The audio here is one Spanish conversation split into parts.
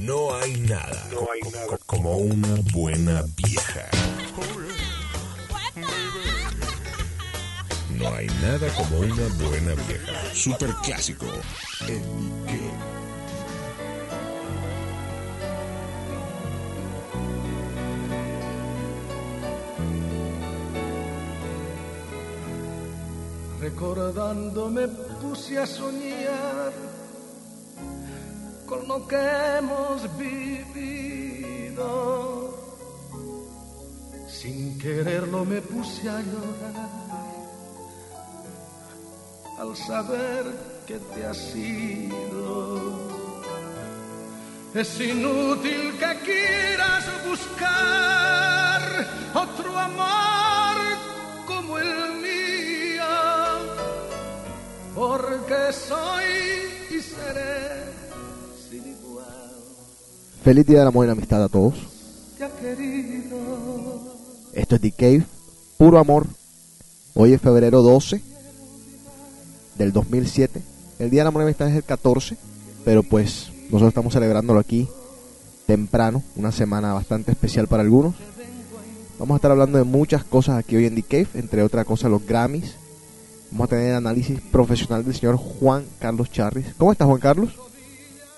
No hay nada, como una buena vieja. No hay nada como una buena vieja. Super clásico. Recordando me puse a soñar con lo que hemos vivido. Sin quererlo me puse a llorar al saber que te has ido. Es inútil que quieras buscar otro amor como el mío, porque soy y seré. Feliz Día del Amor y la Amistad a todos. Esto es The Cave, puro amor. Hoy es febrero 12 del 2007. El Día del Amor y la Amistad es el 14, pero pues nosotros estamos celebrándolo aquí temprano, una semana bastante especial para algunos. Vamos a estar hablando de muchas cosas aquí hoy en The Cave, entre otras cosas los Grammys. Vamos a tener el análisis profesional del señor Juan Carlos Charris. ¿Cómo estás, Juan Carlos?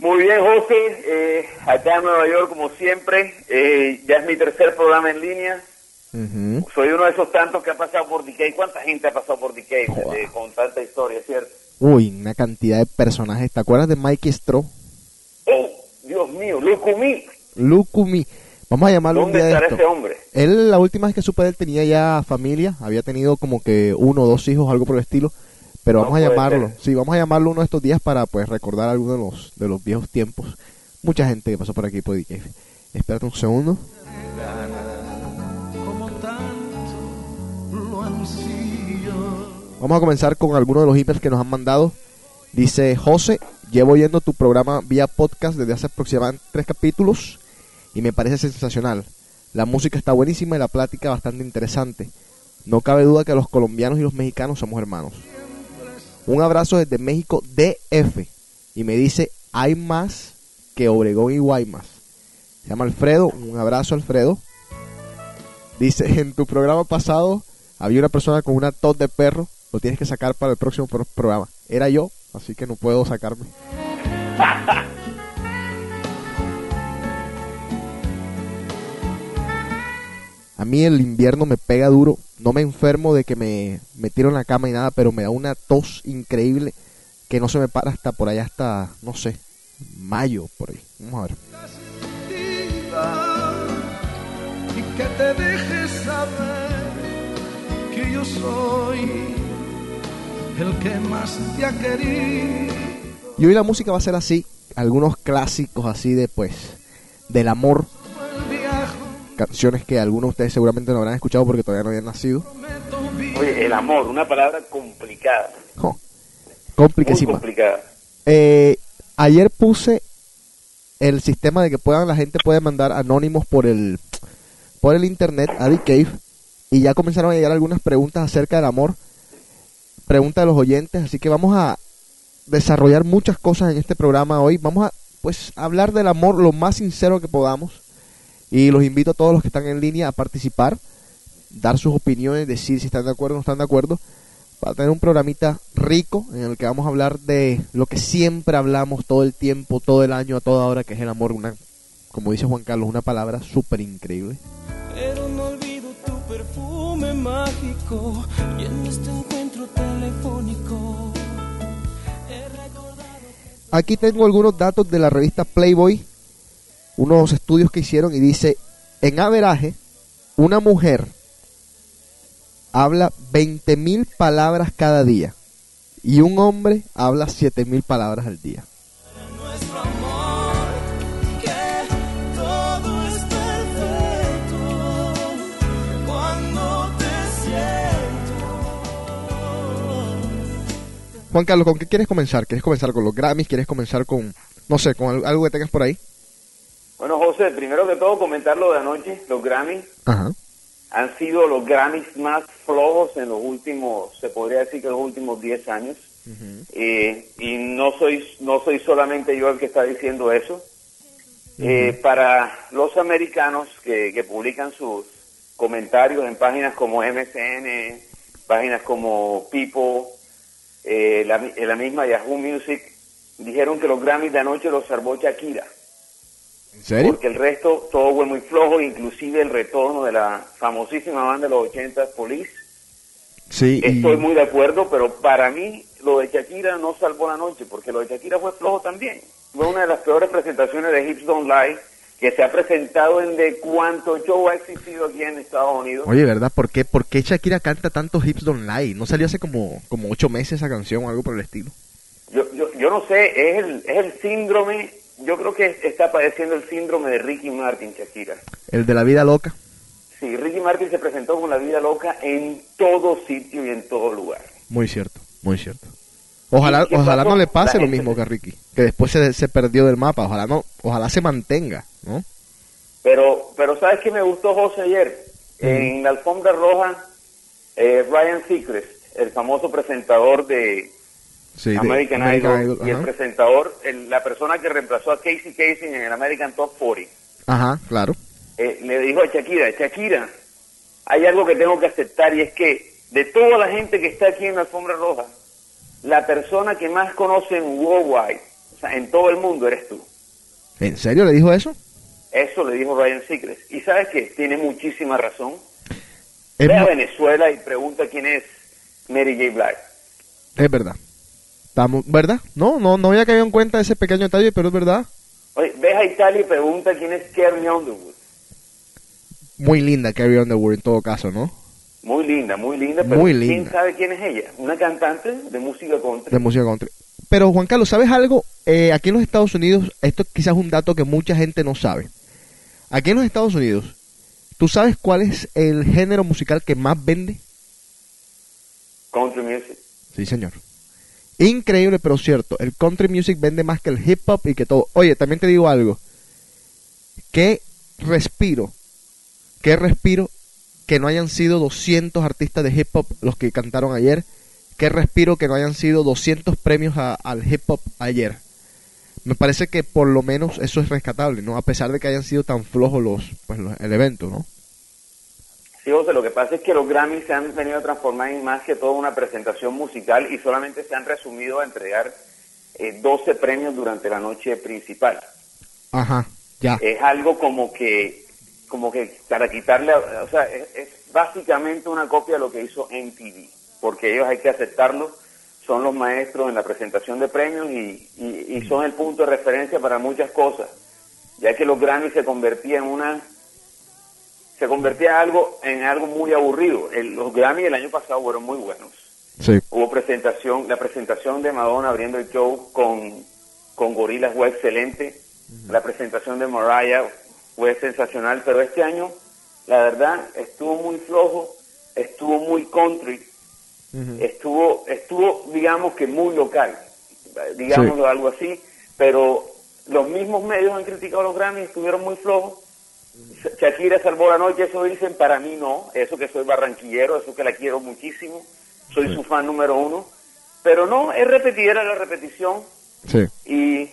Muy bien, José. Eh, acá en Nueva York, como siempre, eh, ya es mi tercer programa en línea. Soy uno de esos tantos que ha pasado por DK. ¿Cuánta gente ha pasado por eh, con tanta historia, cierto? Uy, una cantidad de personajes. ¿Te acuerdas de Mikey Straw? ¡Oh, Dios mío! ¡Lucumí! Lucumi. Vamos a llamarlo un ¿Dónde día de esto. ese hombre? Él, la última vez que supe de él, tenía ya familia. Había tenido como que uno o dos hijos, algo por el estilo. Pero No vamos a llamarlo. ser. Sí, vamos a llamarlo uno de estos días para pues recordar algunos de los, de los viejos tiempos. Mucha gente que pasó por aquí por DKF. Espérate un segundo. Vamos a comenzar con algunos de los emails que nos han mandado. Dice José, llevo oyendo tu programa vía podcast desde hace aproximadamente tres capítulos y me parece sensacional. La música está buenísima y la plática bastante interesante. No cabe duda que los colombianos y los mexicanos somos hermanos. Un abrazo desde México DF y me dice, hay más que Obregón y Guaymas. Se llama Alfredo, un abrazo Alfredo. Dice, en tu programa pasado había una persona con una tos de perro, lo tienes que sacar para el próximo pro- programa. Era yo, así que no puedo sacarme. A mí el invierno me pega duro, no me enfermo de que me, me tiro en la cama y nada, pero me da una tos increíble que no se me para hasta por allá, hasta, no sé, mayo, por ahí. Vamos a ver. y que te dejes saber que yo soy el que más te ha querido. Y hoy la música va a ser así, algunos clásicos así de pues, del amor, canciones que algunos de ustedes seguramente no habrán escuchado porque todavía no habían nacido. Oye, el amor, una palabra complicada. Muy complicada. Eh, ayer puse el sistema de que puedan la gente puede mandar anónimos por el por el internet a The Cave y ya comenzaron a llegar algunas preguntas acerca del amor, preguntas de los oyentes, así que vamos a desarrollar muchas cosas en este programa hoy. Vamos a pues hablar del amor lo más sincero que podamos y los invito a todos los que están en línea a participar, dar sus opiniones, decir si están de acuerdo o no están de acuerdo para tener un programita rico en el que vamos a hablar de lo que siempre hablamos todo el tiempo, todo el año, a toda hora, que es el amor, una, como dice Juan Carlos, una palabra súper increíble. Pero no olvido tu perfume mágico y en este encuentro telefónico he recordado Aquí tengo algunos datos de la revista Playboy, unos estudios que hicieron y dice, en averaje, una mujer habla 20.000 palabras cada día y un hombre habla 7.000 palabras al día. Juan Carlos, ¿con qué quieres comenzar? ¿Quieres comenzar con los Grammys? ¿Quieres comenzar con, no sé, con al- algo que tengas por ahí? Bueno, José, primero que todo comentar lo de anoche, los Grammys. Ajá. han sido los Grammys más flojos en los últimos, se podría decir que en los últimos 10 años. Eh, y no soy, no soy solamente yo el que está diciendo eso. eh, para los americanos que, que publican sus comentarios en páginas como MSN, páginas como People, eh, la, la misma Yahoo Music, dijeron que los Grammys de anoche los salvó Shakira. ¿En serio? Porque el resto todo fue muy flojo, inclusive el retorno de la famosísima banda de los 80 Police. Sí, y- Estoy muy de acuerdo, pero para mí lo de Shakira no salvó la noche, porque lo de Shakira fue flojo también. Fue una de las peores presentaciones de Hips Don't Lie que se ha presentado en de cuánto show ha existido aquí en Estados Unidos. Oye, ¿verdad? ¿Por qué, ¿Por qué Shakira canta tantos Hips Don't Lie? ¿No salió hace como, como ocho meses esa canción o algo por el estilo? Yo, yo, yo no sé, es el, es el síndrome, yo creo que está padeciendo el síndrome de Ricky Martin, Shakira. El de la vida loca. Sí, Ricky Martin se presentó con la vida loca en todo sitio y en todo lugar. Muy cierto, muy cierto. Ojalá, ¿Y qué ojalá no le pase lo mismo que a Ricky, que después se, se perdió del mapa. Ojalá no, ojalá se mantenga, ¿no? Pero, pero ¿sabes qué me gustó, José, ayer? En la alfombra roja, eh, Ryan Seacrest, el famoso presentador de Sí, de American, American Idol, y el presentador, el- la persona que reemplazó a Casey Casey en el American Top 40, Ajá, claro. eh, le dijo a Shakira, Shakira, hay algo que tengo que aceptar y es que de toda la gente que está aquí en la alfombra roja, la persona que más conocen worldwide, o sea, en todo el mundo, eres tú. ¿En serio le dijo eso? Eso le dijo Ryan Seacrest. Y sabes que tiene muchísima razón. Es, Ve a Venezuela y pregunta quién es Mary J. Blige. es verdad. Estamos, ¿Verdad? No, no, no había caído en cuenta ese pequeño detalle, pero es verdad. Oye, ves a Italia y pregunta quién es Carrie Underwood. Muy linda Carrie Underwood en todo caso, ¿no? Muy linda, muy linda, pero Muy ¿quién linda. sabe quién es ella? Una cantante de música country. de música country. Pero Juan Carlos, ¿sabes algo? Eh, aquí en los Estados Unidos, esto quizás es un dato que mucha gente no sabe. Aquí en los Estados Unidos, ¿tú sabes cuál es el género musical que más vende? Country music. Sí, señor. Increíble, pero cierto. El country music vende más que el hip hop y que todo. Oye, también te digo algo. ¿Qué respiro? ¿Qué respiro que no hayan sido 200 artistas de hip hop los que cantaron ayer? ¿Qué respiro que no hayan sido 200 premios a- al hip hop ayer? Me parece que por lo menos eso es rescatable, ¿no? A pesar de que hayan sido tan flojos los, pues, los- el evento, ¿no? Sí, José, lo que pasa es que los Grammys se han venido a transformar en más que todo una presentación musical y solamente se han resumido a entregar eh, 12 premios durante la noche principal. Ajá, ya. es algo como que como que para quitarle o sea es, es básicamente una copia de lo que hizo MTV porque ellos hay que aceptarlo son los maestros en la presentación de premios y, y- y son el punto de referencia para muchas cosas ya que los Grammy se convertía en una se convertía en algo en algo muy aburrido. El- los Grammy el año pasado fueron muy buenos. Sí. hubo presentación, la presentación de Madonna abriendo el show con, con Gorilas fue excelente, la presentación de Mariah fue sensacional, pero este año, la verdad, estuvo muy flojo, estuvo muy country, estuvo, estuvo, digamos que muy local, digámoslo algo así, pero los mismos medios han criticado los Grammys, estuvieron muy flojos. Shakira salvó la noche, eso dicen, para mí no, eso que soy barranquillero, eso que la quiero muchísimo, soy su fan número uno, pero no, es repetidera la repetición Sí. y,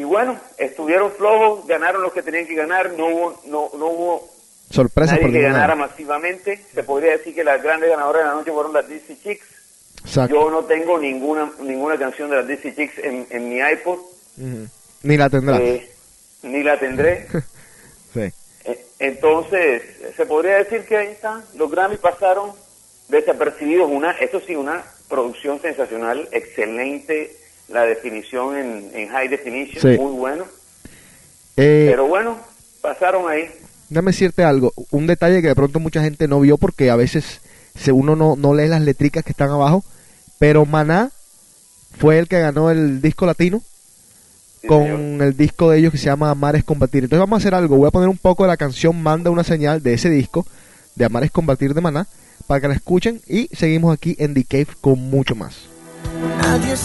y bueno, estuvieron flojos, ganaron los que tenían que ganar, no hubo, no, no hubo Sorpresa nadie por que ganara masivamente, se podría decir que las grandes ganadoras de la noche fueron las DC Chicks, Exacto. yo no tengo ninguna ninguna canción de las DC Chicks en, en mi iPod. Ni la tendrá. eh, ni la tendré. Sí. Eh, Entonces, se podría decir que ahí está, los Grammy pasaron desapercibidos, una, eso sí, una producción sensacional, excelente, la definición en, en high definition, Sí. muy bueno, Eh, pero bueno, pasaron ahí. Déjame decirte algo, un detalle que de pronto mucha gente no vio porque a veces se uno no, no lee las letricas que están abajo, pero Maná fue el que ganó el disco latino Sí, con señor. el disco de ellos que se llama Amar es Combatir. Entonces vamos a hacer algo, voy a poner un poco de la canción Manda una señal de ese disco de Amar es Combatir de Maná para que la escuchen y seguimos aquí en The Cave con mucho más. Nadie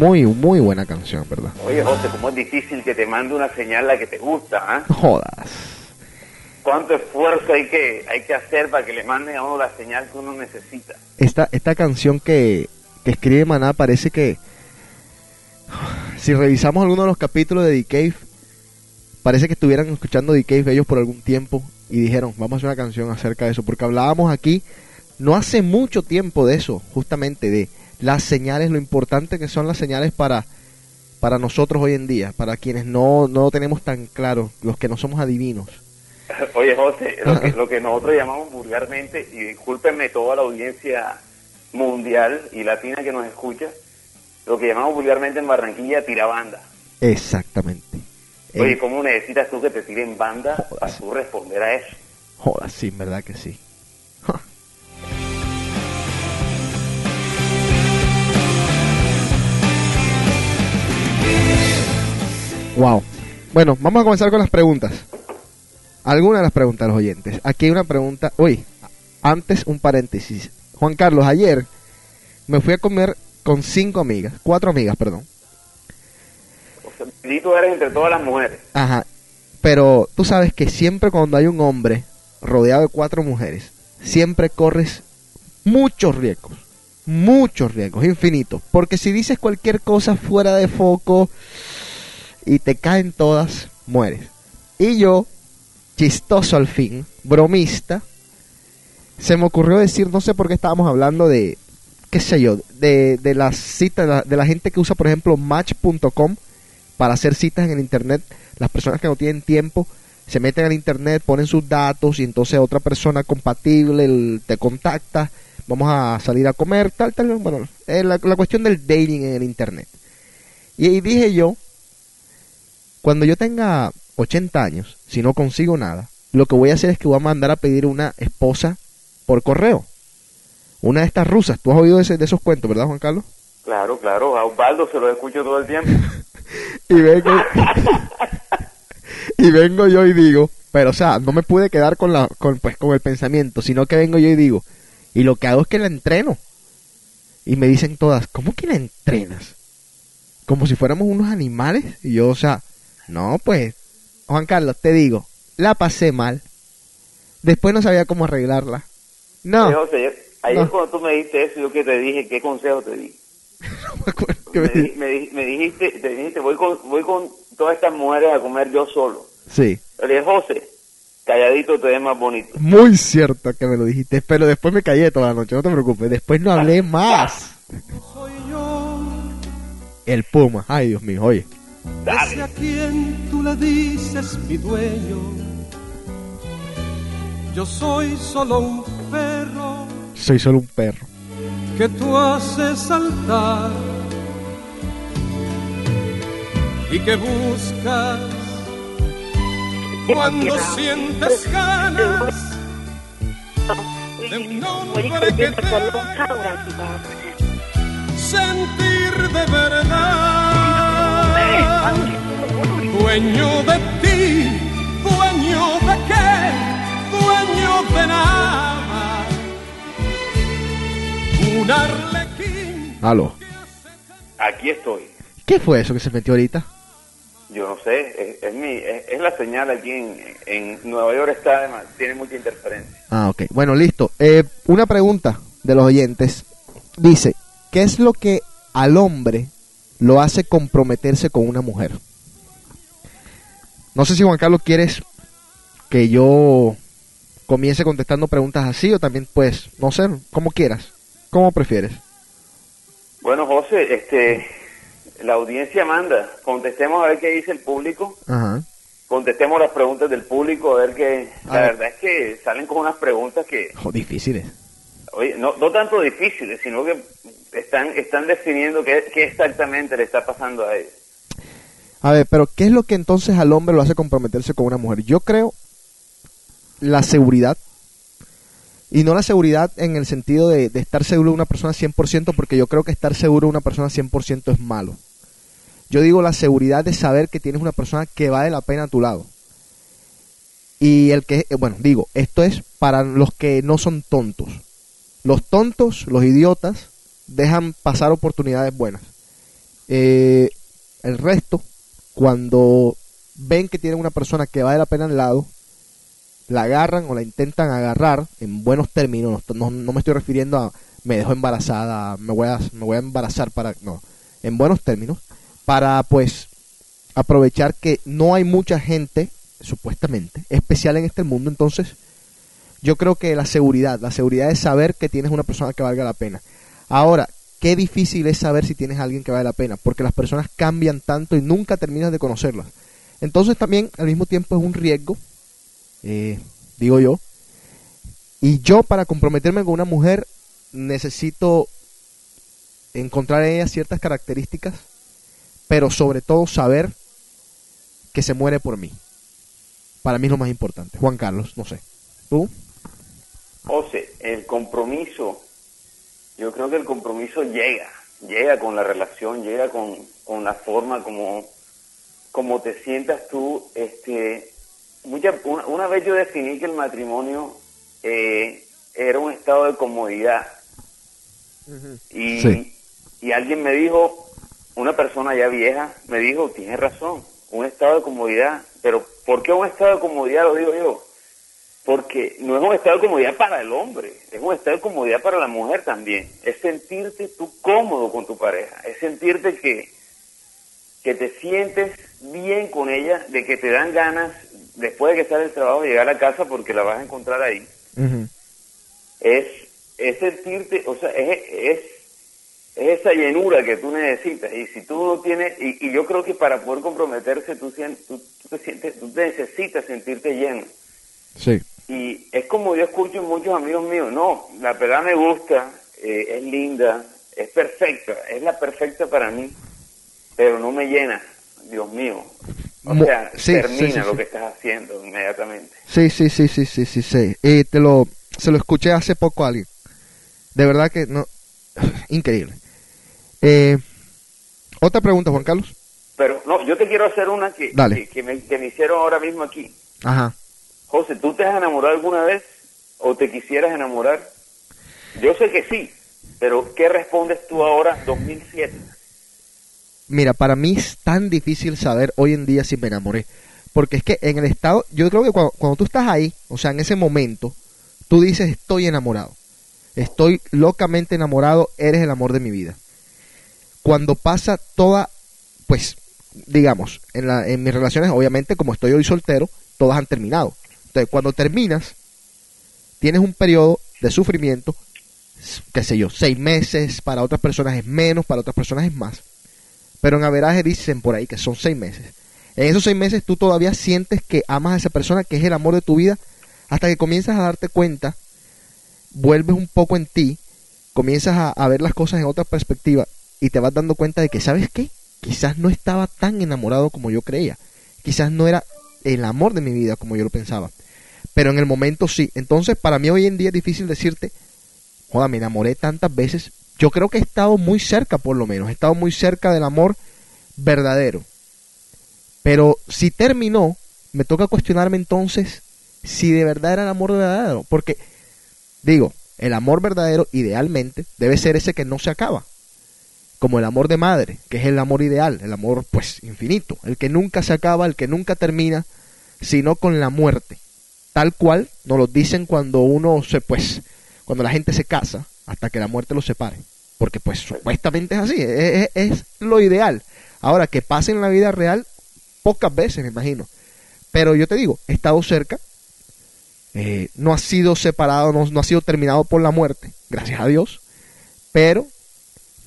Muy, muy buena canción, ¿verdad? Oye, José, cómo es difícil que te mande una señal la que te gusta. No Jodas. ¿Cuánto esfuerzo hay que, hay que hacer para que le manden a uno la señal que uno necesita? Esta, esta canción que, que escribe Maná parece que... Si revisamos alguno de los capítulos de The Cave, parece que estuvieran escuchando The Cave ellos por algún tiempo y dijeron, vamos a hacer una canción acerca de eso, porque hablábamos aquí no hace mucho tiempo de eso, justamente de las señales, lo importante que son las señales para, para nosotros hoy en día, para quienes no, no lo tenemos tan claro, los que no somos adivinos. Oye, José, lo que, lo que nosotros llamamos vulgarmente, y discúlpenme toda la audiencia mundial y latina que nos escucha, lo que llamamos vulgarmente en Barranquilla tirabanda. Exactamente. Oye, Eh, ¿cómo necesitas tú que te tiren banda Joder. para tú responder a eso? joda, sí, verdad que sí. Wow. Bueno, vamos a comenzar con las preguntas. Algunas de las preguntas de los oyentes. Aquí hay una pregunta. Uy, antes un paréntesis. Juan Carlos, ayer me fui a comer con cinco amigas, cuatro amigas, perdón. O sea, y tú eres entre todas las mujeres. Ajá. Pero tú sabes que siempre cuando hay un hombre rodeado de cuatro mujeres, siempre corres muchos riesgos. Muchos riesgos, infinitos. Porque si dices cualquier cosa fuera de foco y te caen todas, mueres. Y yo, chistoso al fin, bromista, se me ocurrió decir, no sé por qué estábamos hablando de, qué sé yo, de, de las citas, de la, gente que usa, por ejemplo, match.com para hacer citas en el internet. Las personas que no tienen tiempo se meten al internet, ponen sus datos y entonces otra persona compatible te contacta. Vamos a salir a comer, tal, tal. Bueno, eh, la, cuestión del dating en el internet. Y ahí dije yo, cuando yo tenga 80 años, si no consigo nada, lo que voy a hacer es que voy a mandar a pedir una esposa por correo. Una de estas rusas. ¿Tú has oído ese- de esos cuentos, verdad, Juan Carlos? Claro, claro, a Osvaldo se lo escucho todo el tiempo. y vengo y vengo yo y digo pero o sea no me pude quedar con la con pues con el pensamiento sino que vengo yo y digo y lo que hago es que la entreno y me dicen todas cómo que la entrenas como si fuéramos unos animales y yo o sea no pues Juan Carlos te digo la pasé mal después no sabía cómo arreglarla no José, ayer, No. cuando tú me dijiste eso, yo que te dije, ¿qué consejo te di? no me acuerdo que Me, me di- di- me di- me dijiste, te dijiste, voy con, voy con todas estas mujeres a comer yo solo. sí Le dije, José, calladito te ves más bonito. Muy cierto que me lo dijiste, pero después me callé toda la noche, no te preocupes. Después no hablé más. Soy yo El Puma, ay Dios mío, oye. Ese a quien tú le dices mi dueño. Yo soy solo un perro Soy solo un perro. que tú haces saltar y que buscas cuando sientes ganas de un hombre que te haga sentir de verdad dueño de ti dueño de qué dueño de nada un arlequín Aló. Aquí estoy. ¿Qué fue eso que se metió ahorita? Yo no sé, es, es mi, es, es la señal aquí en, en Nueva York está, además, tiene mucha interferencia. Ah, ok. Bueno, listo. Eh, una pregunta de los oyentes. Dice, ¿qué es lo que al hombre lo hace comprometerse con una mujer? No sé si Juan Carlos quieres que yo comience contestando preguntas así o también pues, no sé, como quieras. ¿Cómo prefieres? Bueno, José, este, la audiencia manda. Contestemos a ver qué dice el público. Ajá. Contestemos las preguntas del público, a ver qué... A La ver. verdad es que salen con unas preguntas que, Jo, difíciles. Oye, no, no tanto difíciles, sino que están, están definiendo qué, exactamente le está pasando a ellos. A ver, pero ¿qué es lo que entonces al hombre lo hace comprometerse con una mujer? Yo creo la seguridad. Y no la seguridad en el sentido de, de estar seguro de una persona 100%, porque yo creo que estar seguro de una persona 100% es malo. Yo digo la seguridad de saber que tienes una persona que vale la pena a tu lado. Y el que, eh, bueno, digo, esto es para los que no son tontos. Los tontos, los idiotas, dejan pasar oportunidades buenas. Eh, el resto, cuando ven que tienen una persona que vale la pena al lado, la agarran o la intentan agarrar en buenos términos. No, no me estoy refiriendo a me dejo embarazada, me voy, a, me voy a embarazar para... No, en buenos términos, para pues aprovechar que no hay mucha gente, supuestamente, especial en este mundo. Entonces, yo creo que la seguridad, la seguridad es saber que tienes una persona que valga la pena. Ahora, qué difícil es saber si tienes a alguien que vale la pena, porque las personas cambian tanto y nunca terminas de conocerlas. Entonces también al mismo tiempo es un riesgo, eh, digo yo. Y yo para comprometerme con una mujer necesito encontrar en ella ciertas características, pero sobre todo saber que se muere por mí. Para mí es lo más importante. Juan Carlos, no sé. ¿Tú? José, el compromiso, yo creo que el compromiso llega, llega con la relación, llega con, con la forma como, como te sientas tú. Este, mucha, una, una vez yo definí que el matrimonio eh, era un estado de comodidad. Y, Sí. y alguien me dijo, una persona ya vieja, me dijo, tienes razón, un estado de comodidad. Pero ¿por qué un estado de comodidad lo digo yo? Porque no es un estado de comodidad para el hombre, es un estado de comodidad para la mujer también. Es sentirte tú cómodo con tu pareja, es sentirte que, que te sientes bien con ella, de que te dan ganas, después de que sales del trabajo, llegar a casa porque la vas a encontrar ahí. Es, es sentirte, o sea, es, es, es esa llenura que tú necesitas. Y si tú no tienes, y, y yo creo que para poder comprometerse, tú, tú, tú te sientes, tú necesitas sentirte lleno. Sí. Y es como yo escucho en muchos amigos míos, no, la pelada me gusta, eh, es linda, es perfecta, es la perfecta para mí, pero no me llena, Dios mío. O Mo- sea, sí, termina sí, sí, lo sí. que estás haciendo inmediatamente. Sí, sí, sí, sí, sí, sí, sí. Y te lo, se lo escuché hace poco a alguien. De verdad que no, increíble. Eh, otra pregunta, Juan Carlos. Pero no, yo te quiero hacer una que, Dale. que, que me, que me hicieron ahora mismo aquí. Ajá. José, ¿tú te has enamorado alguna vez o te quisieras enamorar? Yo sé que sí, pero ¿qué respondes tú ahora, 2007? Mira, para mí es tan difícil saber hoy en día si me enamoré. Porque es que en el estado, yo creo que cuando, cuando tú estás ahí, o sea, en ese momento, tú dices estoy enamorado. Estoy locamente enamorado, eres el amor de mi vida. Cuando pasa toda, pues, digamos, en, la, en mis relaciones, obviamente, como estoy hoy soltero, todas han terminado. Entonces, cuando terminas, tienes un periodo de sufrimiento, qué sé yo, seis meses, para otras personas es menos, para otras personas es más. Pero en averaje dicen por ahí que son seis meses. En esos seis meses tú todavía sientes que amas a esa persona, que es el amor de tu vida, hasta que comienzas a darte cuenta, vuelves un poco en ti, comienzas a, a ver las cosas en otra perspectiva y te vas dando cuenta de que, ¿sabes qué? Quizás no estaba tan enamorado como yo creía. Quizás no era el amor de mi vida como yo lo pensaba. Pero en el momento sí. Entonces, para mí hoy en día es difícil decirte, joda, me enamoré tantas veces. Yo creo que he estado muy cerca, por lo menos. He estado muy cerca del amor verdadero. Pero si terminó, me toca cuestionarme entonces si de verdad era el amor verdadero. Porque, digo, el amor verdadero idealmente debe ser ese que no se acaba. Como el amor de madre, que es el amor ideal, el amor pues infinito, el que nunca se acaba, el que nunca termina, sino con la muerte. Tal cual nos lo dicen cuando uno se pues cuando la gente se casa hasta que la muerte los separe. Porque pues supuestamente es así, es, es- lo ideal. Ahora, que pase en la vida real, pocas veces me imagino. Pero yo te digo, he estado cerca, eh, no ha sido separado, no, no ha sido terminado por la muerte, gracias a Dios, pero,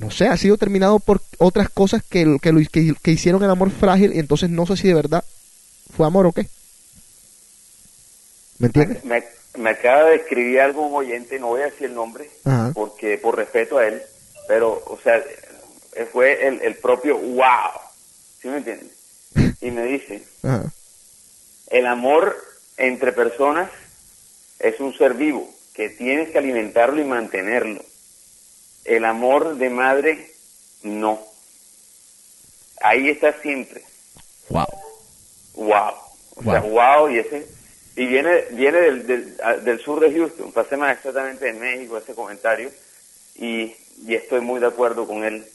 no sé, ha sido terminado por otras cosas que, que, lo- que, que hicieron el amor frágil y entonces no sé si de verdad fue amor o qué. ¿Me entiendes? Me, me acaba de escribir algo un oyente, no voy a decir el nombre, Ajá. porque por respeto a él, pero, o sea, fue el, el propio wow, ¿sí me entiendes? Y me dice, Ajá. el amor entre personas es un ser vivo, que tienes que alimentarlo y mantenerlo. El amor de madre, no. Ahí está siempre. Wow. Wow. O sea, wow, y ese y viene viene del, del, sur de Houston, pasé más exactamente de México ese comentario y, y estoy muy de acuerdo con él.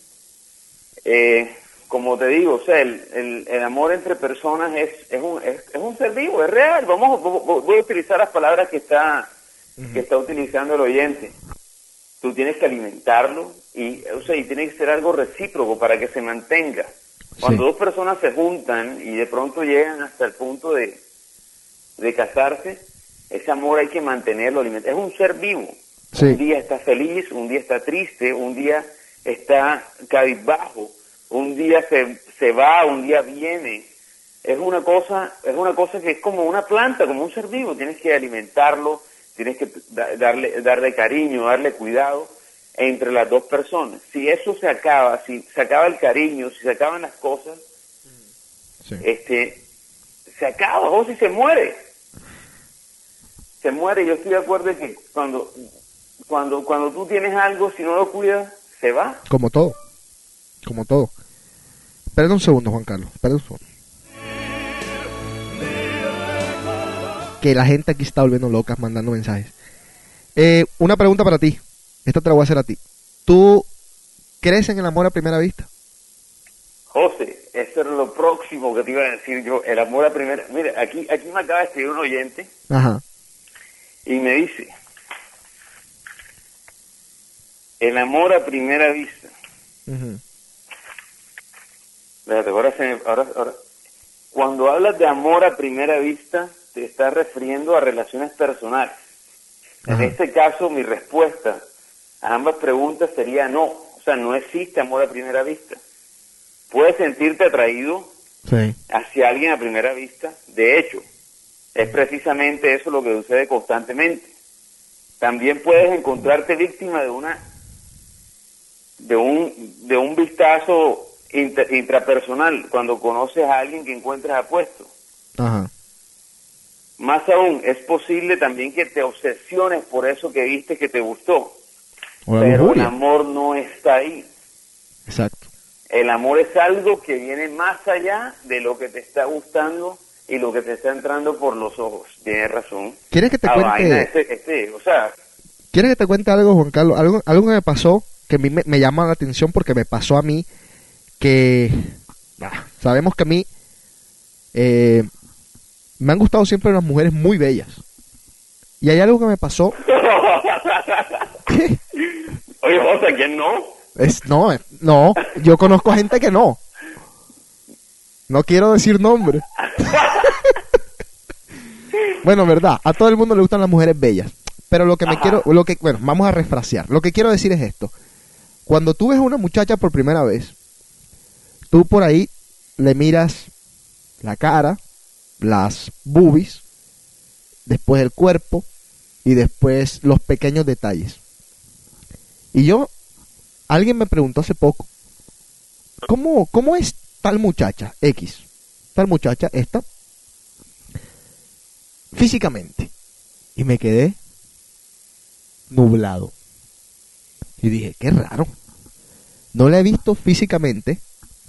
eh, como te digo, o sea, el, el, el amor entre personas es, es, un, es, es un ser vivo, es real. Vamos, vo- vo- voy a utilizar las palabras que está, que está utilizando el oyente. Tú tienes que alimentarlo y, o sea, y tiene que ser algo recíproco para que se mantenga. Cuando Sí. dos personas se juntan y de pronto llegan hasta el punto de, de casarse, ese amor hay que mantenerlo, alimentar. Es un ser vivo. Sí. Un día está feliz, un día está triste, un día está cabizbajo, un día se, se va, un día viene. Es una cosa, es una cosa que es como una planta, como un ser vivo. Tienes que alimentarlo, tienes que da- darle, darle cariño, darle cuidado entre las dos personas. Si eso se acaba, si se acaba el cariño, si se acaban las cosas, Sí. este, se acaba, o si se muere. Se muere, yo estoy de acuerdo en que cuando, cuando, cuando tú tienes algo, si no lo cuidas, se va. Como todo. Como todo. Espera un segundo, Juan Carlos. Espera un segundo. Que la gente aquí está volviendo locas mandando mensajes. Eh, una pregunta para ti. Esta te la voy a hacer a ti. ¿Tú crees en el amor a primera vista? José, eso era lo próximo que te iba a decir yo, el amor a primera... Mira, aquí, aquí me acaba de escribir un oyente Ajá. y me dice, el amor a primera vista. Ujú. Espérate, ahora se me- ahora, ahora- Cuando hablas de amor a primera vista, te estás refiriendo a relaciones personales. En Ajá. este caso, mi respuesta a ambas preguntas sería no. O sea, no existe amor a primera vista. Puedes sentirte atraído Sí. hacia alguien a primera vista. De hecho, es precisamente eso lo que sucede constantemente. También puedes encontrarte víctima de una de un de un vistazo inter- intrapersonal cuando conoces a alguien que encuentras apuesto. Ajá. Más aún, es posible también que te obsesiones por eso que viste que te gustó, O pero el amor no está ahí. Exacto. El amor es algo que viene más allá de lo que te está gustando y lo que te está entrando por los ojos. Tienes razón. ¿Quieres que te Ah, cuente? vaina, este- este, o sea, ¿Quieres que te cuente algo, Juan Carlos? Algo, algo que me pasó que a mí me, me llama la atención porque me pasó a mí que sabemos que a mí eh, me han gustado siempre las mujeres muy bellas. Y hay algo que me pasó. ¿Qué? oye, José, ¿quién no? Es, no, eh, no, yo conozco gente que no. No quiero decir nombre. bueno, verdad, a todo el mundo le gustan las mujeres bellas. Pero lo que me Ajá. quiero, lo que, bueno, vamos a refrasear. Lo que quiero decir es esto. Cuando tú ves a una muchacha por primera vez, tú por ahí le miras la cara, las boobies, después el cuerpo y después los pequeños detalles. Y yo, alguien me preguntó hace poco, ¿cómo, cómo es tal muchacha, X? Tal muchacha, esta, físicamente. Y me quedé nublado. Y dije, qué raro. No la he visto físicamente,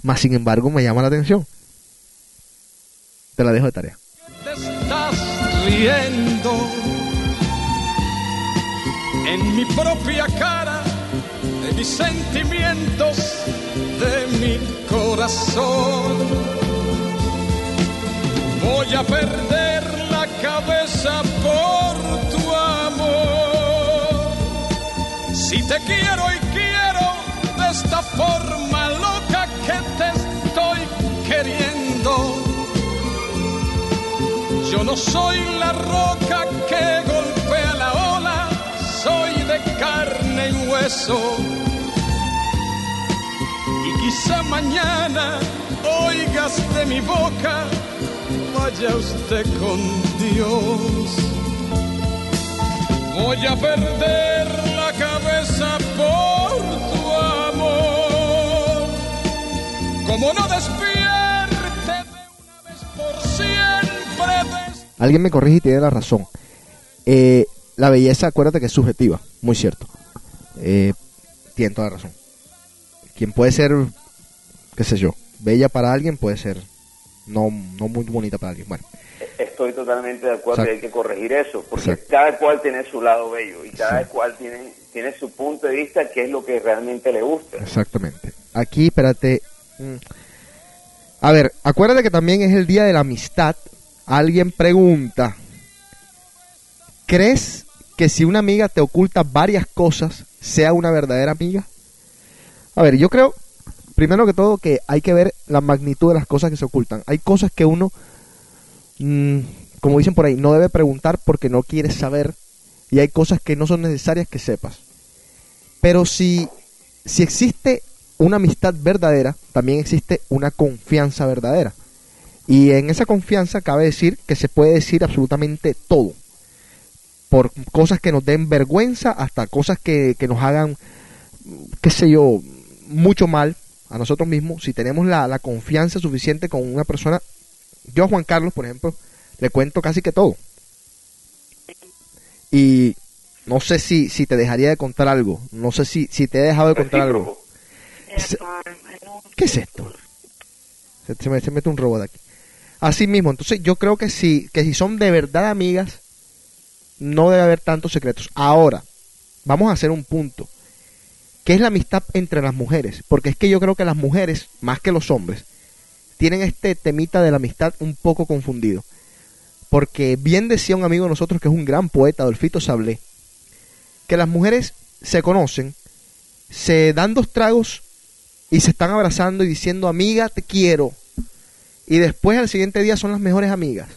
mas sin embargo me llama la atención. Te la dejo de tarea. te estás riendo en mi propia cara, de mis sentimientos, de mi corazón. Voy a perder la cabeza por tu amor. Si te quiero y quiero de esta forma Yo no soy la roca que golpea la ola, soy de carne y hueso. Y quizá mañana oigas de mi boca, vaya usted con Dios. Voy a perder la cabeza por tu amor. Como no despierte Alguien me corrige y tiene la razón. Eh, la belleza, acuérdate que es subjetiva, muy cierto. Eh, tiene toda la razón. Quien puede ser, qué sé yo, bella para alguien puede ser no, no muy bonita para alguien. Bueno, Estoy totalmente de acuerdo y Exacto. hay que corregir eso, porque Exacto. cada cual tiene su lado bello y cada Sí. cual tiene, tiene su punto de vista, que es lo que realmente le gusta. exactamente. aquí, espérate. Mm. A ver, acuérdate que también es el día de la amistad. Alguien pregunta, ¿crees que si una amiga te oculta varias cosas, sea una verdadera amiga? A ver, yo creo, primero que todo, que hay que ver la magnitud de las cosas que se ocultan. Hay cosas que uno, mm, como dicen por ahí, no debe preguntar porque no quiere saber. Y hay cosas que no son necesarias que sepas. Pero si, si existe una amistad verdadera, también existe una confianza verdadera. Y en esa confianza cabe decir que se puede decir absolutamente todo. Por cosas que nos den vergüenza hasta cosas que, que nos hagan, qué sé yo, mucho mal a nosotros mismos. Si tenemos la, la confianza suficiente con una persona, yo a Juan Carlos, por ejemplo, le cuento casi que todo. Y no sé si, si te dejaría de contar algo. No sé si, si te he dejado de contar algo. ¿Qué es esto? Se, se me, se mete un robot aquí. Así mismo, entonces yo creo que si, que si son de verdad amigas, no debe haber tantos secretos. Ahora, vamos a hacer un punto. ¿Qué es la amistad entre las mujeres? Porque es que yo creo que las mujeres, más que los hombres, tienen este temita de la amistad un poco confundido. Porque bien decía un amigo de nosotros que es un gran poeta, Adolfito Sablé, que las mujeres se conocen, se dan dos tragos y se están abrazando y diciendo, amiga, te quiero. Y después al siguiente día son las mejores amigas.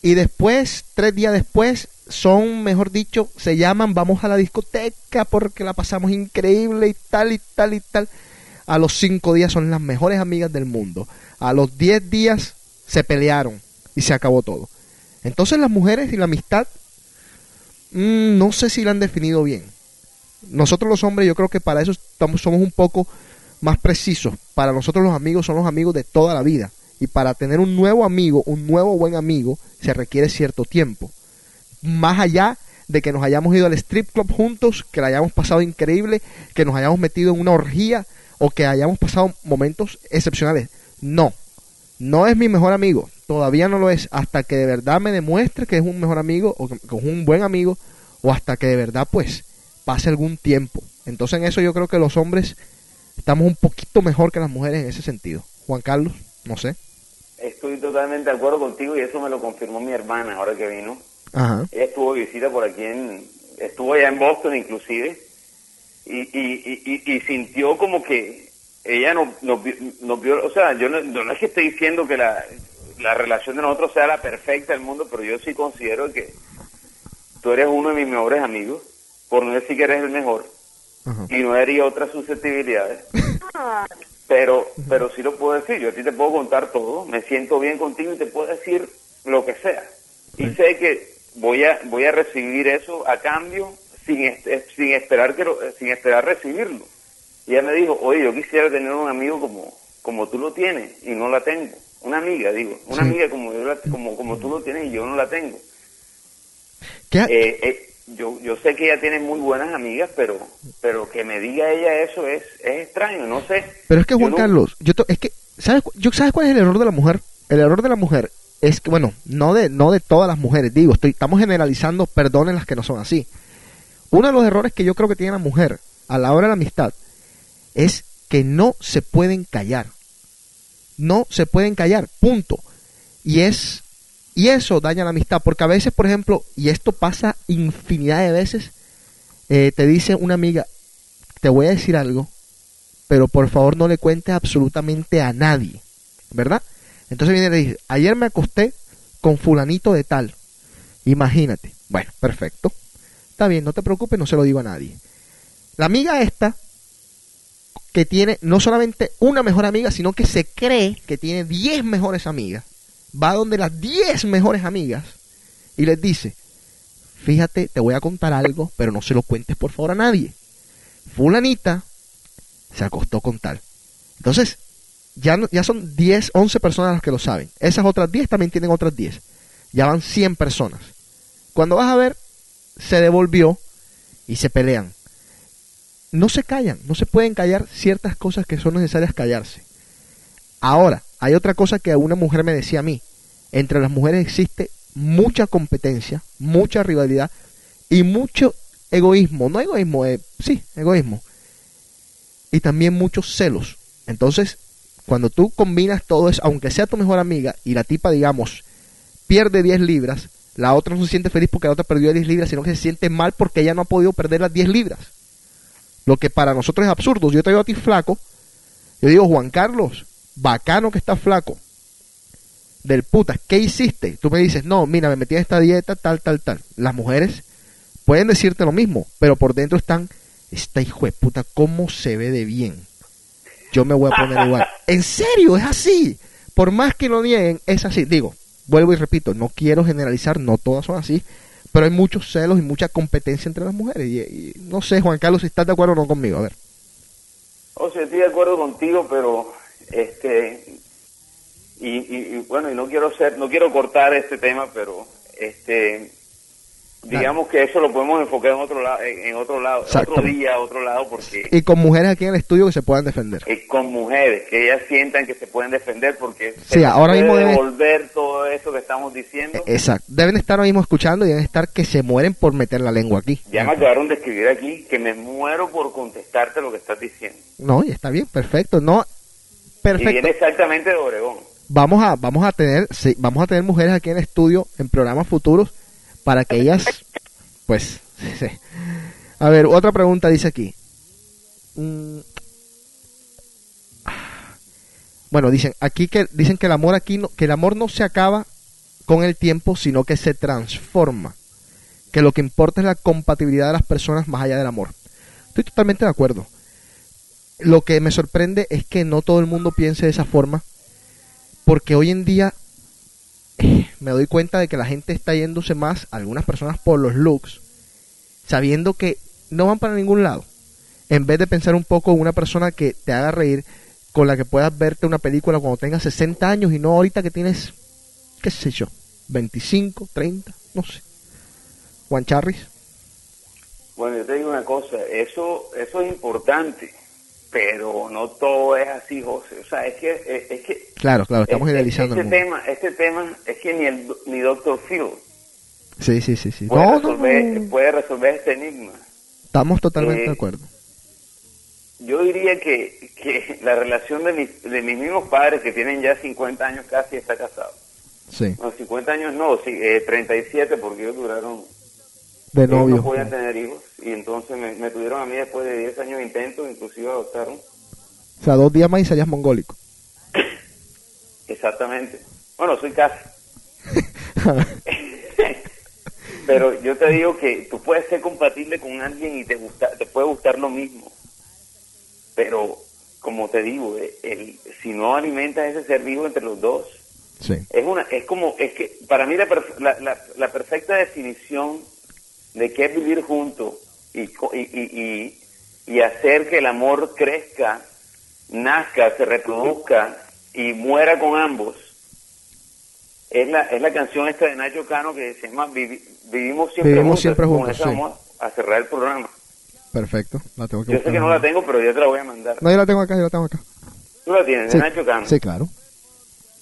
Y después, tres días después, son, mejor dicho, se llaman, vamos a la discoteca porque la pasamos increíble y tal y tal y tal. A los cinco días son las mejores amigas del mundo. A los diez días se pelearon y se acabó todo. Entonces las mujeres y la amistad, mm, no sé si la han definido bien. Nosotros los hombres, yo creo que para eso estamos, somos un poco más precisos. Para nosotros los amigos son los amigos de toda la vida. Y para tener un nuevo amigo, un nuevo buen amigo, se requiere cierto tiempo. Más allá de que nos hayamos ido al strip club juntos, que la hayamos pasado increíble, que nos hayamos metido en una orgía o que hayamos pasado momentos excepcionales. No, no es mi mejor amigo. Todavía no lo es. Hasta que de verdad me demuestre que es un mejor amigo o que es un buen amigo o hasta que de verdad pues pase algún tiempo. Entonces en eso yo creo que los hombres estamos un poquito mejor que las mujeres en ese sentido. Juan Carlos, no sé. Estoy totalmente de acuerdo contigo y eso me lo confirmó mi hermana ahora que vino. Ajá. Ella estuvo de visita por aquí en, estuvo allá en Boston inclusive, y, y, y, y- y sintió como que ella nos, nos, nos vio, o sea, yo no, no es que estoy diciendo que la, la relación de nosotros sea la perfecta del mundo, pero yo sí considero que tú eres uno de mis mejores amigos, por no decir que eres el mejor, Ajá. y no hería otras susceptibilidades. Pero, pero sí lo puedo decir, yo a ti te puedo contar todo, me siento bien contigo y te puedo decir lo que sea. Y sé que voy a, voy a recibir eso a cambio sin, est- sin esperar que lo- sin esperar recibirlo. Y ella me dijo, oye, yo quisiera tener un amigo como, como tú lo tienes y no la tengo. Una amiga, digo, una Sí. amiga como, yo la- como, como tú lo tienes y yo no la tengo. ¿Qué Eh, eh, yo, yo sé que ella tiene muy buenas amigas, pero, pero que me diga ella eso es, es extraño, no sé. Pero es que Yo Juan no- Carlos, yo es que ¿sabes, yo, ¿sabes cuál es el error de la mujer? El error de la mujer es que, bueno, no de, no de todas las mujeres, digo, estoy, estamos generalizando, perdonen las que no son así. Uno de los errores que yo creo que tiene la mujer a la hora de la amistad es que no se pueden callar. No se pueden callar, punto. Y es y eso daña la amistad, porque a veces, por ejemplo, y esto pasa infinidad de veces, eh, te dice una amiga, te voy a decir algo, pero por favor no le cuentes absolutamente a nadie, ¿verdad? Entonces viene y le dice, ayer me acosté con fulanito de tal, imagínate, bueno, perfecto, está bien, no te preocupes, no se lo digo a nadie. La amiga esta, que tiene no solamente una mejor amiga, sino que se cree que tiene 10 mejores amigas, va donde las 10 mejores amigas y les dice, fíjate, te voy a contar algo, pero no se lo cuentes por favor a nadie. Fulanita se acostó con tal. Entonces, ya, ya son 10, 11 personas las que lo saben. Esas otras 10 también tienen otras 10. Ya van 100 personas. Cuando vas a ver, se devolvió y se pelean. No se callan, no se pueden callar ciertas cosas que son necesarias callarse. Ahora, hay otra cosa que una mujer me decía a mí. Entre las mujeres existe mucha competencia, mucha rivalidad y mucho egoísmo. No egoísmo, eh, sí, egoísmo. y también muchos celos. Entonces, cuando tú combinas todo eso, aunque sea tu mejor amiga y la tipa, digamos, pierde 10 libras, la otra no se siente feliz porque la otra perdió 10 libras, sino que se siente mal porque ella no ha podido perder las 10 libras. Lo que para nosotros es absurdo. Yo te digo a ti flaco, yo digo, Juan Carlos, bacano que estás flaco. Del puta, ¿qué hiciste? Tú me dices, no, mira, me metí en esta dieta, tal, tal, tal. Las mujeres pueden decirte lo mismo, pero por dentro están, esta hijo de puta, ¿cómo se ve de bien? Yo me voy a poner igual. En serio, es así. Por más que lo nieguen, es así. Digo, vuelvo y repito, no quiero generalizar, no todas son así, pero hay muchos celos y mucha competencia entre las mujeres. Y, y no sé, Juan Carlos, si estás de acuerdo o no conmigo. A ver. O sea, estoy de acuerdo contigo, pero este y, y- y, bueno, y no quiero ser, no quiero cortar este tema, pero este digamos que eso lo podemos enfocar en otro lado, en, otro lado, Exacto. otro día, otro lado, porque Y con mujeres aquí en el estudio que se puedan defender. eh, con mujeres que ellas sientan que se pueden defender, porque Sí, se ahora mismo debe- devolver todo eso que estamos diciendo. Eh, Exacto. Deben estar ahora mismo escuchando y deben estar que se mueren por meter la lengua aquí. Ya me acabaron de escribir aquí que me muero por contestarte lo que estás diciendo. No, y está bien, perfecto. No, Y viene exactamente de Obregón. Vamos a, vamos a tener, sí, vamos a tener mujeres aquí en el estudio en programas futuros para que ellas, pues, sí. a ver, otra pregunta dice aquí. Mm. Bueno, dicen aquí que dicen que el amor aquí no, que el amor no se acaba con el tiempo, sino que se transforma. Que lo que importa es la compatibilidad de las personas más allá del amor. Estoy totalmente de acuerdo. Lo que me sorprende es que no todo el mundo piense de esa forma, porque hoy en día eh, me doy cuenta de que la gente está yéndose más, algunas personas por los looks, sabiendo que no van para ningún lado, en vez de pensar un poco una persona que te haga reír, con la que puedas verte una película cuando tengas 60 años y no ahorita que tienes, qué sé yo, 25, 30, no sé. Juan Charris. Bueno, yo te digo una cosa, eso, eso es importante, pero no todo es así, José. O sea, es que, es, que Claro, claro, estamos este, idealizando este el mundo. tema, este tema es que ni el ni Dr. Phil Sí, sí, sí, sí. puede, No, resolver, no. puede resolver este enigma. Estamos totalmente Eh, de acuerdo. Yo diría que, que la relación de mis, de mis mismos padres, que tienen ya 50 años casi, está casado. Sí, No, 50 años no, sí, eh, 37, porque ellos duraron de ellos novio. no podían tener hijos y entonces me, me tuvieron a mí después de 10 años de intentos, inclusive adoptaron. O sea, dos días más y serías mongólico. Exactamente. Bueno, soy casi. Pero yo te digo que tú puedes ser compatible con alguien y te gusta, te puede gustar lo mismo. Pero, como te digo, eh, el, si no alimentas ese ser vivo entre los dos, sí. es una es como es que para mí la, la, la, la perfecta definición de qué es vivir juntos y, y, y, y, hacer que el amor crezca nazca se reproduzca y muera con ambos es la es la canción esta de Nacho Cano que se llama Vivi- vivimos siempre Vivimos juntos siempre Con juntos, sí. vamos a cerrar el programa Perfecto. La tengo que yo sé que no la tengo pero ya te la voy a mandar No, yo la tengo acá, yo la tengo acá. tú la tienes Sí, de Nacho Cano sí, claro.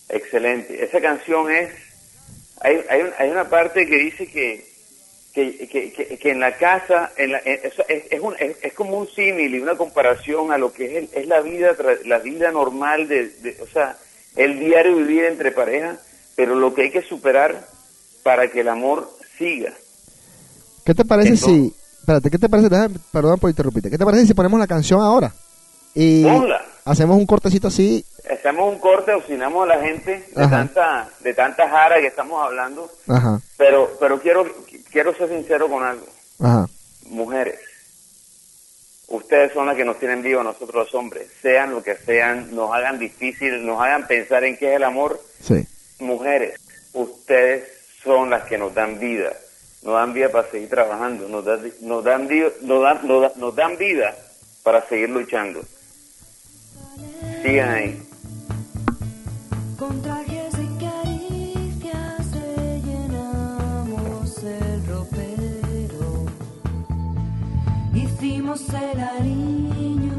Excelente. Esa canción es... Hay, hay, hay una parte que dice que, que, que, que- que en la casa, en la- en- es, es, es un- es- es como un símil y una comparación a lo que es, el- es la vida la vida normal, de, de- o sea, el diario vivir entre parejas, pero lo que hay que superar para que el amor siga. ¿Qué te parece Entonces- si... Espérate, ¿qué te parece? Déjame- perdón por interrumpirte. ¿Qué te parece si ponemos la canción ahora? Y Ponla. hacemos un cortecito así. Hacemos un corte, obstinamos a la gente de Ajá. tanta, de tanta jara que estamos hablando, Ajá, pero, pero quiero, quiero ser sincero con algo. ajá. mujeres, ustedes son las que nos tienen vivo a nosotros los hombres, sean lo que sean, nos hagan difícil, nos hagan pensar en qué es el amor, Sí. mujeres, ustedes son las que nos dan vida, nos dan vida para seguir trabajando, nos dan, nos dan, nos dan, nos dan- nos dan vida para seguir luchando. Sigan ahí. Con Sentimos el cariño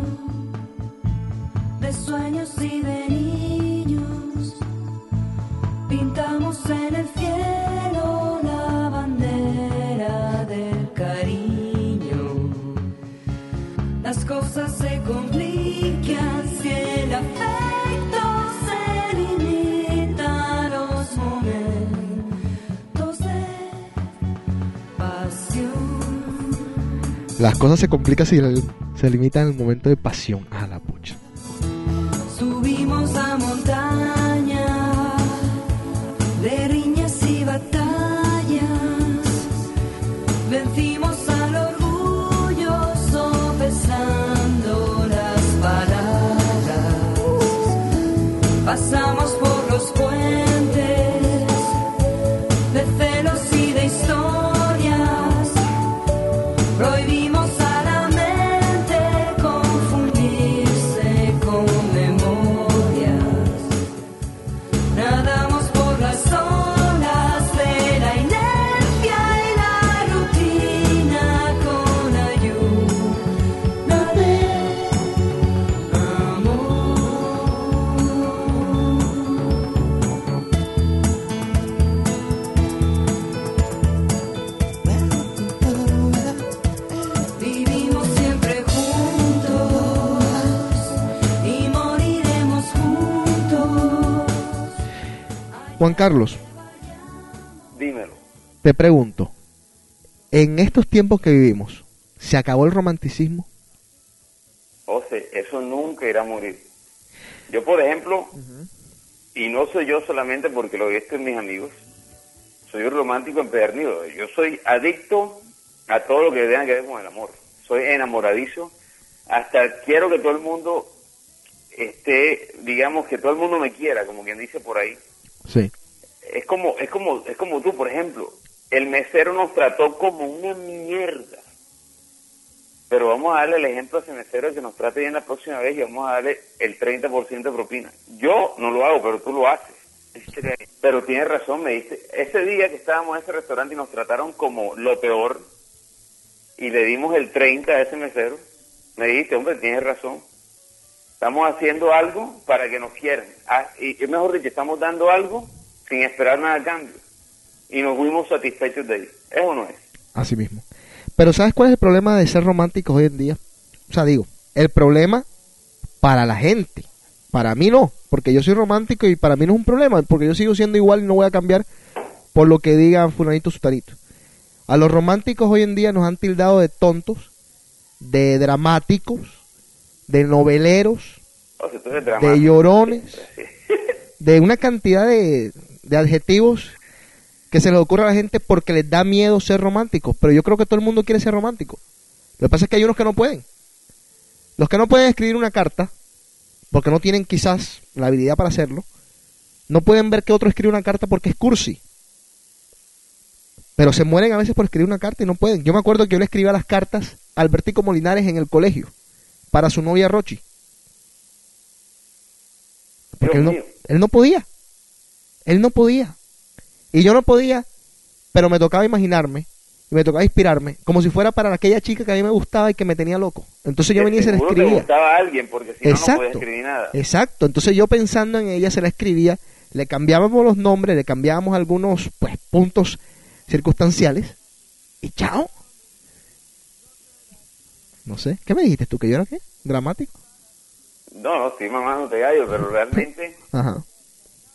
de sueños y de niños. Pintamos en el cielo la bandera del cariño. Las cosas se complican si el afecto Las cosas se complican si se limitan el momento de pasión. A la pucha. Subimos la montaña de riñas y batallas. Vencimos al orgullo sopesando las palabras. Pasamos por los puentes Carlos, Dímelo. te pregunto. En estos tiempos que vivimos, ¿se acabó el romanticismo? O sea, eso nunca irá a morir. Yo, por ejemplo, y no soy yo solamente porque lo he visto en mis amigos, soy un romántico empedernido. Yo soy adicto a todo lo que tenga que ver con el amor. Soy enamoradizo. Hasta quiero que todo el mundo esté, digamos, que todo el mundo me quiera, como quien dice por ahí. Sí. Es como, es como, es como tú, por ejemplo. El mesero nos trató como una mierda. Pero vamos a darle el ejemplo a ese mesero que nos trate bien la próxima vez y vamos a darle el 30% de propina. Yo no lo hago, pero tú lo haces. Pero tienes razón, me diste. Ese día que estábamos en ese restaurante y nos trataron como lo peor y le dimos el 30 a ese mesero, me dijiste, hombre, tienes razón. Estamos haciendo algo para que nos quieran. Ah, y, y mejor dicho, estamos dando algo sin esperar nada a cambio. Y nos fuimos satisfechos de ello. ¿Eso no es? Así mismo. Pero ¿sabes cuál es el problema de ser románticos hoy en día? O sea, digo, el problema para la gente. Para mí no, porque yo soy romántico y para mí no es un problema, porque yo sigo siendo igual y no voy a cambiar por lo que diga fulanito sutanito. A los románticos hoy en día nos han tildado de tontos, de dramáticos, de noveleros, O sea, de llorones, de una cantidad de, de adjetivos que se les ocurre a la gente porque les da miedo ser románticos. Pero yo creo que todo el mundo quiere ser romántico. Lo que pasa es que hay unos que no pueden. Los que no pueden escribir una carta, porque no tienen quizás la habilidad para hacerlo, no pueden ver que otro escribe una carta porque es cursi. Pero se mueren a veces por escribir una carta y no pueden. Yo me acuerdo que yo le escribía las cartas a Albertico Molinares en el colegio para su novia Rochi. Porque él no, él no podía. Él no podía. Y yo no podía, pero me tocaba imaginarme, y me tocaba inspirarme, como si fuera para aquella chica que a mí me gustaba y que me tenía loco. Entonces yo venía y se la seguro te escribía. gustaba a alguien, porque si no, no podía escribir nada. Exacto. Entonces yo pensando en ella se la escribía, le cambiábamos los nombres, le cambiábamos algunos pues puntos circunstanciales y chao. No sé, ¿qué me dijiste tú? ¿Que yo era qué? ¿Dramático? No, no, estoy mamándote gallo, pero realmente, Ajá.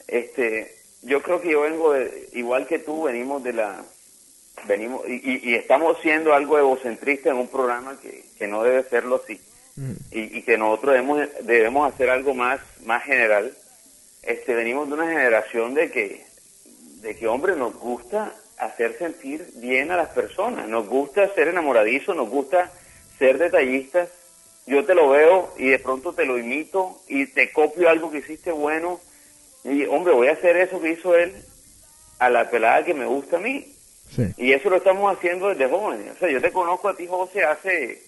este, yo creo que yo vengo de, igual que tú, venimos de la, venimos, y, y- y estamos siendo algo egocentristas en un programa que, que no debe serlo así. Mm. y, y que nosotros debemos, debemos hacer algo más, más general. Este, venimos de una generación de que, de que, hombre, nos gusta hacer sentir bien a las personas, nos gusta ser enamoradizos, nos gusta ser detallistas. Yo te lo veo y de pronto te lo imito y te copio algo que hiciste bueno y, hombre, voy a hacer eso que hizo él a la pelada que me gusta a mí. Sí. Y eso lo estamos haciendo desde jóvenes. O sea, yo te conozco a ti, José, hace,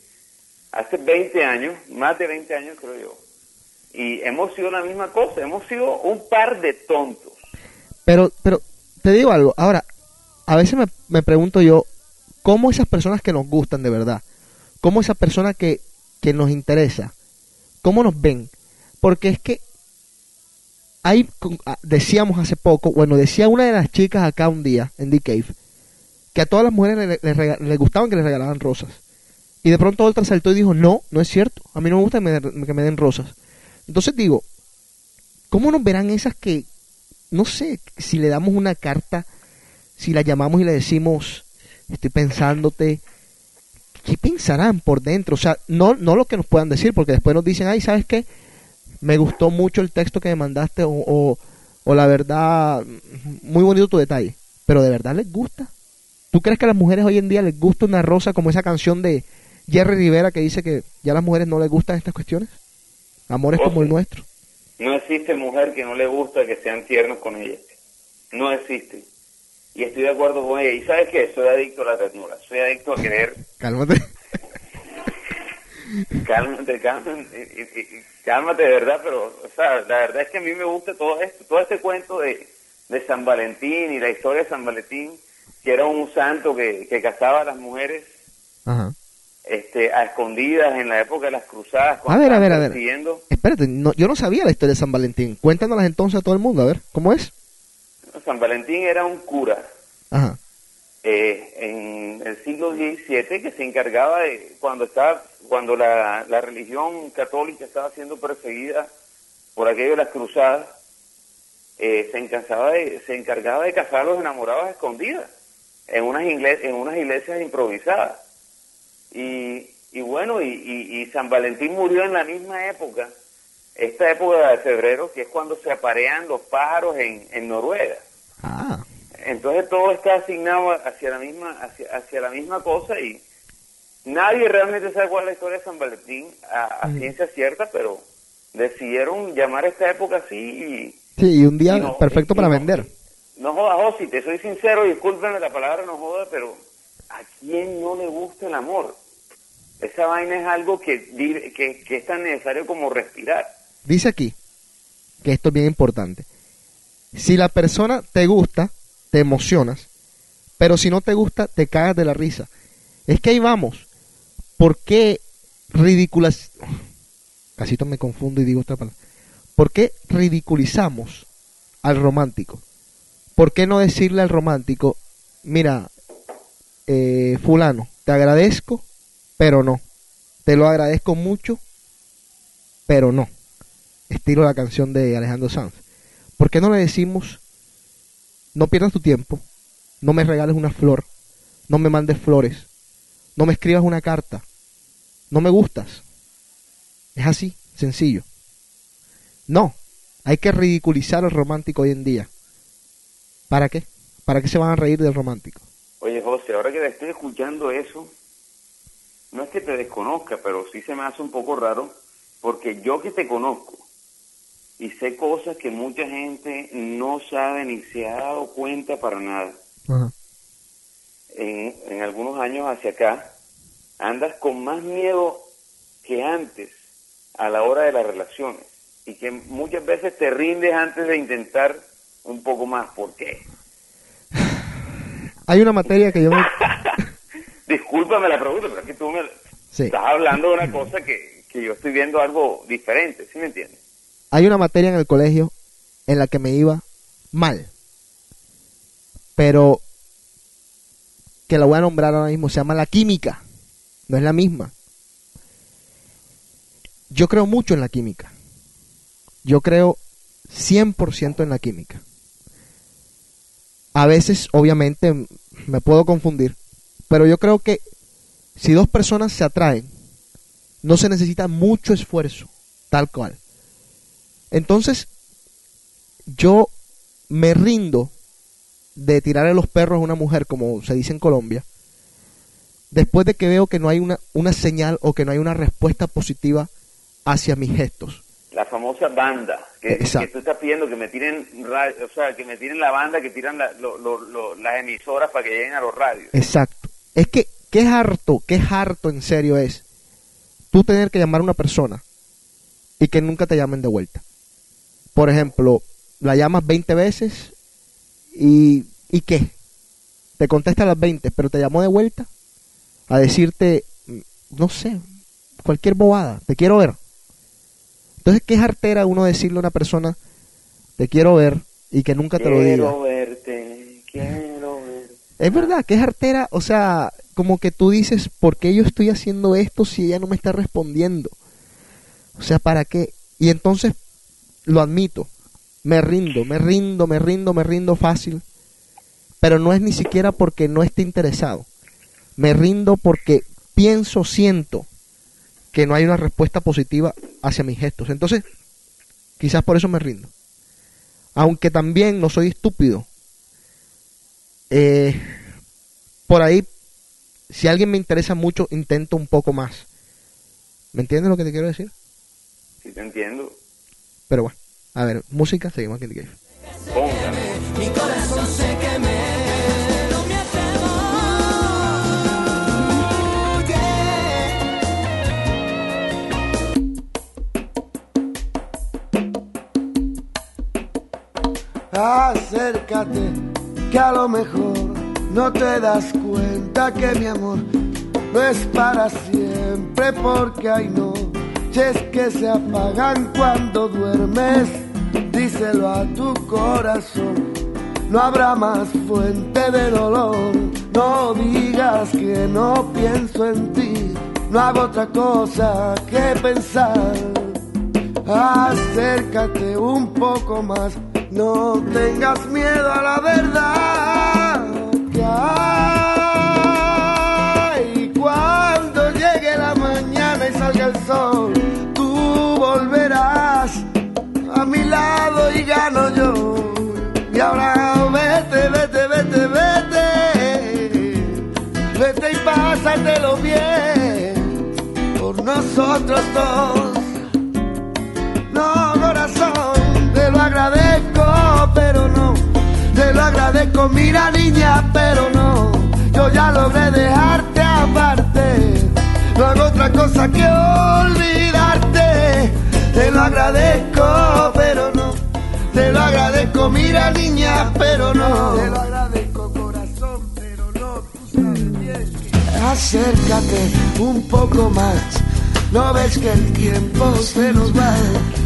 hace 20 años, más de 20 años creo yo. Y hemos sido la misma cosa, hemos sido un par de tontos. Pero, pero, te digo algo. Ahora, a veces me, me pregunto yo, ¿cómo esas personas que nos gustan de verdad? ¿Cómo esa persona que, que nos interesa? ¿Cómo nos ven? Porque es que hay, con- ah, decíamos hace poco, bueno, decía una de las chicas acá un día en The Cave, que a todas las mujeres le, le rega- le gustaban que les regalaran rosas. Y de pronto otra saltó y dijo, no, no es cierto, a mí no me gusta que me, que me den rosas. Entonces digo, ¿cómo nos verán esas que, no sé, si le damos una carta, si la llamamos y le decimos, estoy pensándote, ¿qué pensarán por dentro? O sea, no, no lo que nos puedan decir, porque después nos dicen, ay, ¿sabes qué? Me gustó mucho el texto que me mandaste o, o, o la verdad, muy bonito tu detalle. Pero ¿de verdad les gusta? ¿Tú crees que a las mujeres hoy en día les gusta una rosa como esa canción de Jerry Rivera que dice que ya a las mujeres no les gustan estas cuestiones? Amores como el nuestro. No existe mujer que no le gusta que sean tiernos con ella. No existe. Y estoy de acuerdo con ella. Y sabes qué, soy adicto a la ternura. Soy adicto a querer. Cálmate. Cálmate, cálmate, cálmate de verdad, pero o sea, la verdad es que a mí me gusta todo esto, todo este cuento de, de San Valentín y la historia de San Valentín, que era un santo que, que casaba a las mujeres Ajá. este, a escondidas en la época de las cruzadas. A ver, a ver, a ver. Espérate, no, yo no sabía la historia de San Valentín. Cuéntanoslas entonces a todo el mundo, a ver, ¿cómo es? San Valentín era un cura Ajá. eh, en el siglo XVII que se encargaba de cuando estaba cuando la, la religión católica estaba siendo perseguida por aquello de las cruzadas eh, se encargaba de se encargaba de casar a los enamorados a escondidas en unas iglesias en unas iglesias improvisadas y, y bueno y, y- y San Valentín murió en la misma época esta época de febrero que es cuando se aparean los pájaros en, en Noruega Ah. entonces todo está asignado hacia la misma hacia, hacia la misma cosa y nadie realmente sabe cuál es la historia de San Valentín a, a ciencia cierta, pero decidieron llamar esta época así y Sí, y un día y no- perfecto y para no- vender. No jodas, Josi, te soy sincero, discúlpenme la palabra no joda, pero ¿a quién no le gusta el amor? Esa vaina es algo que, que, que es tan necesario como respirar. Dice aquí que esto es bien importante. Si la persona te gusta, te emocionas, pero si no te gusta, te cagas de la risa. Es que ahí vamos. ¿Por qué ridiculas... Casi me confundo y digo otra palabra. ¿Por qué ridiculizamos al romántico? ¿Por qué no decirle al romántico, mira, eh, fulano, te agradezco, pero no. Te lo agradezco mucho, pero no. Estilo la canción de Alejandro Sanz. ¿Por qué no le decimos, no pierdas tu tiempo, no me regales una flor, no me mandes flores, no me escribas una carta, no me gustas? Es así, sencillo. No, hay que ridiculizar al romántico hoy en día. ¿Para qué? ¿Para qué se van a reír del romántico? Oye, José, ahora que te estoy escuchando eso, no es que te desconozca, pero sí se me hace un poco raro, porque yo que te conozco y sé cosas que mucha gente no sabe ni se ha dado cuenta para nada. Ajá. En, en algunos años hacia acá, andas con más miedo que antes a la hora de las relaciones y que muchas veces te rindes antes de intentar un poco más. ¿Por qué? Hay una materia que yo me... Discúlpame la pregunta, pero es que tú me Sí. estás hablando de una cosa que, que yo estoy viendo algo diferente, ¿sí me entiendes? Hay una materia en el colegio en la que me iba mal. Pero que la voy a nombrar ahora mismo, se llama la química. No es la misma. Yo creo mucho en la química. Yo creo 100% en la química. A veces, obviamente, me puedo confundir. Pero yo creo que si dos personas se atraen, no se necesita mucho esfuerzo, tal cual. Entonces, yo me rindo de tirarle los perros a una mujer, como se dice en Colombia, después de que veo que no hay una, una señal o que no hay una respuesta positiva hacia mis gestos. La famosa banda, que, que tú estás pidiendo que me tiren o sea, que me tiren la banda, que tiran la- lo- lo- lo- las emisoras para que lleguen a los radios. Exacto. Es que, qué harto, qué harto en serio es tú tener que llamar a una persona y que nunca te llamen de vuelta. Por ejemplo, la llamas 20 veces y, ¿y qué? Te contesta a las 20, pero te llamó de vuelta a decirte, no sé, cualquier bobada, te quiero ver. Entonces, qué hartera uno decirle a una persona, te quiero ver y que nunca te lo diga. Quiero verte, quiero verte. Es verdad, que es artera, o sea, como que tú dices, ¿por qué yo estoy haciendo esto si ella no me está respondiendo? O sea, ¿para qué? Y entonces, lo admito, me rindo, me rindo, me rindo, me rindo fácil, pero no es ni siquiera porque no esté interesado. Me rindo porque pienso, siento que no hay una respuesta positiva hacia mis gestos. Entonces, quizás por eso me rindo. Aunque también no soy estúpido. Eh, por ahí, si alguien me interesa mucho, intento un poco más. ¿Me entiendes lo que te quiero decir? Sí, te entiendo. Pero bueno, a ver, música, seguimos aquí en The Cave. Póngala. Acércate, que a lo mejor no te das cuenta que mi amor no es para siempre, porque hay noches que se apagan cuando duermes. Díselo a tu corazón, no habrá más fuente de dolor. No digas que no pienso en ti, no hago otra cosa que pensar. Acércate un poco más, no tengas miedo a la verdad. Que hay cuando llegue la mañana y salga el sol, tú volverás a mi lado y gano yo. Y ahora vete, vete, vete, vete, vete y pásatelo bien por nosotros dos. Mira niña, pero no. Yo ya logré dejarte aparte. No hago otra cosa que olvidarte. Te lo agradezco, pero no. Te lo agradezco, mira niña, pero no. Te lo agradezco, corazón, pero no. Tú sabes bien que- Acércate un poco más. No ves que el tiempo se nos va,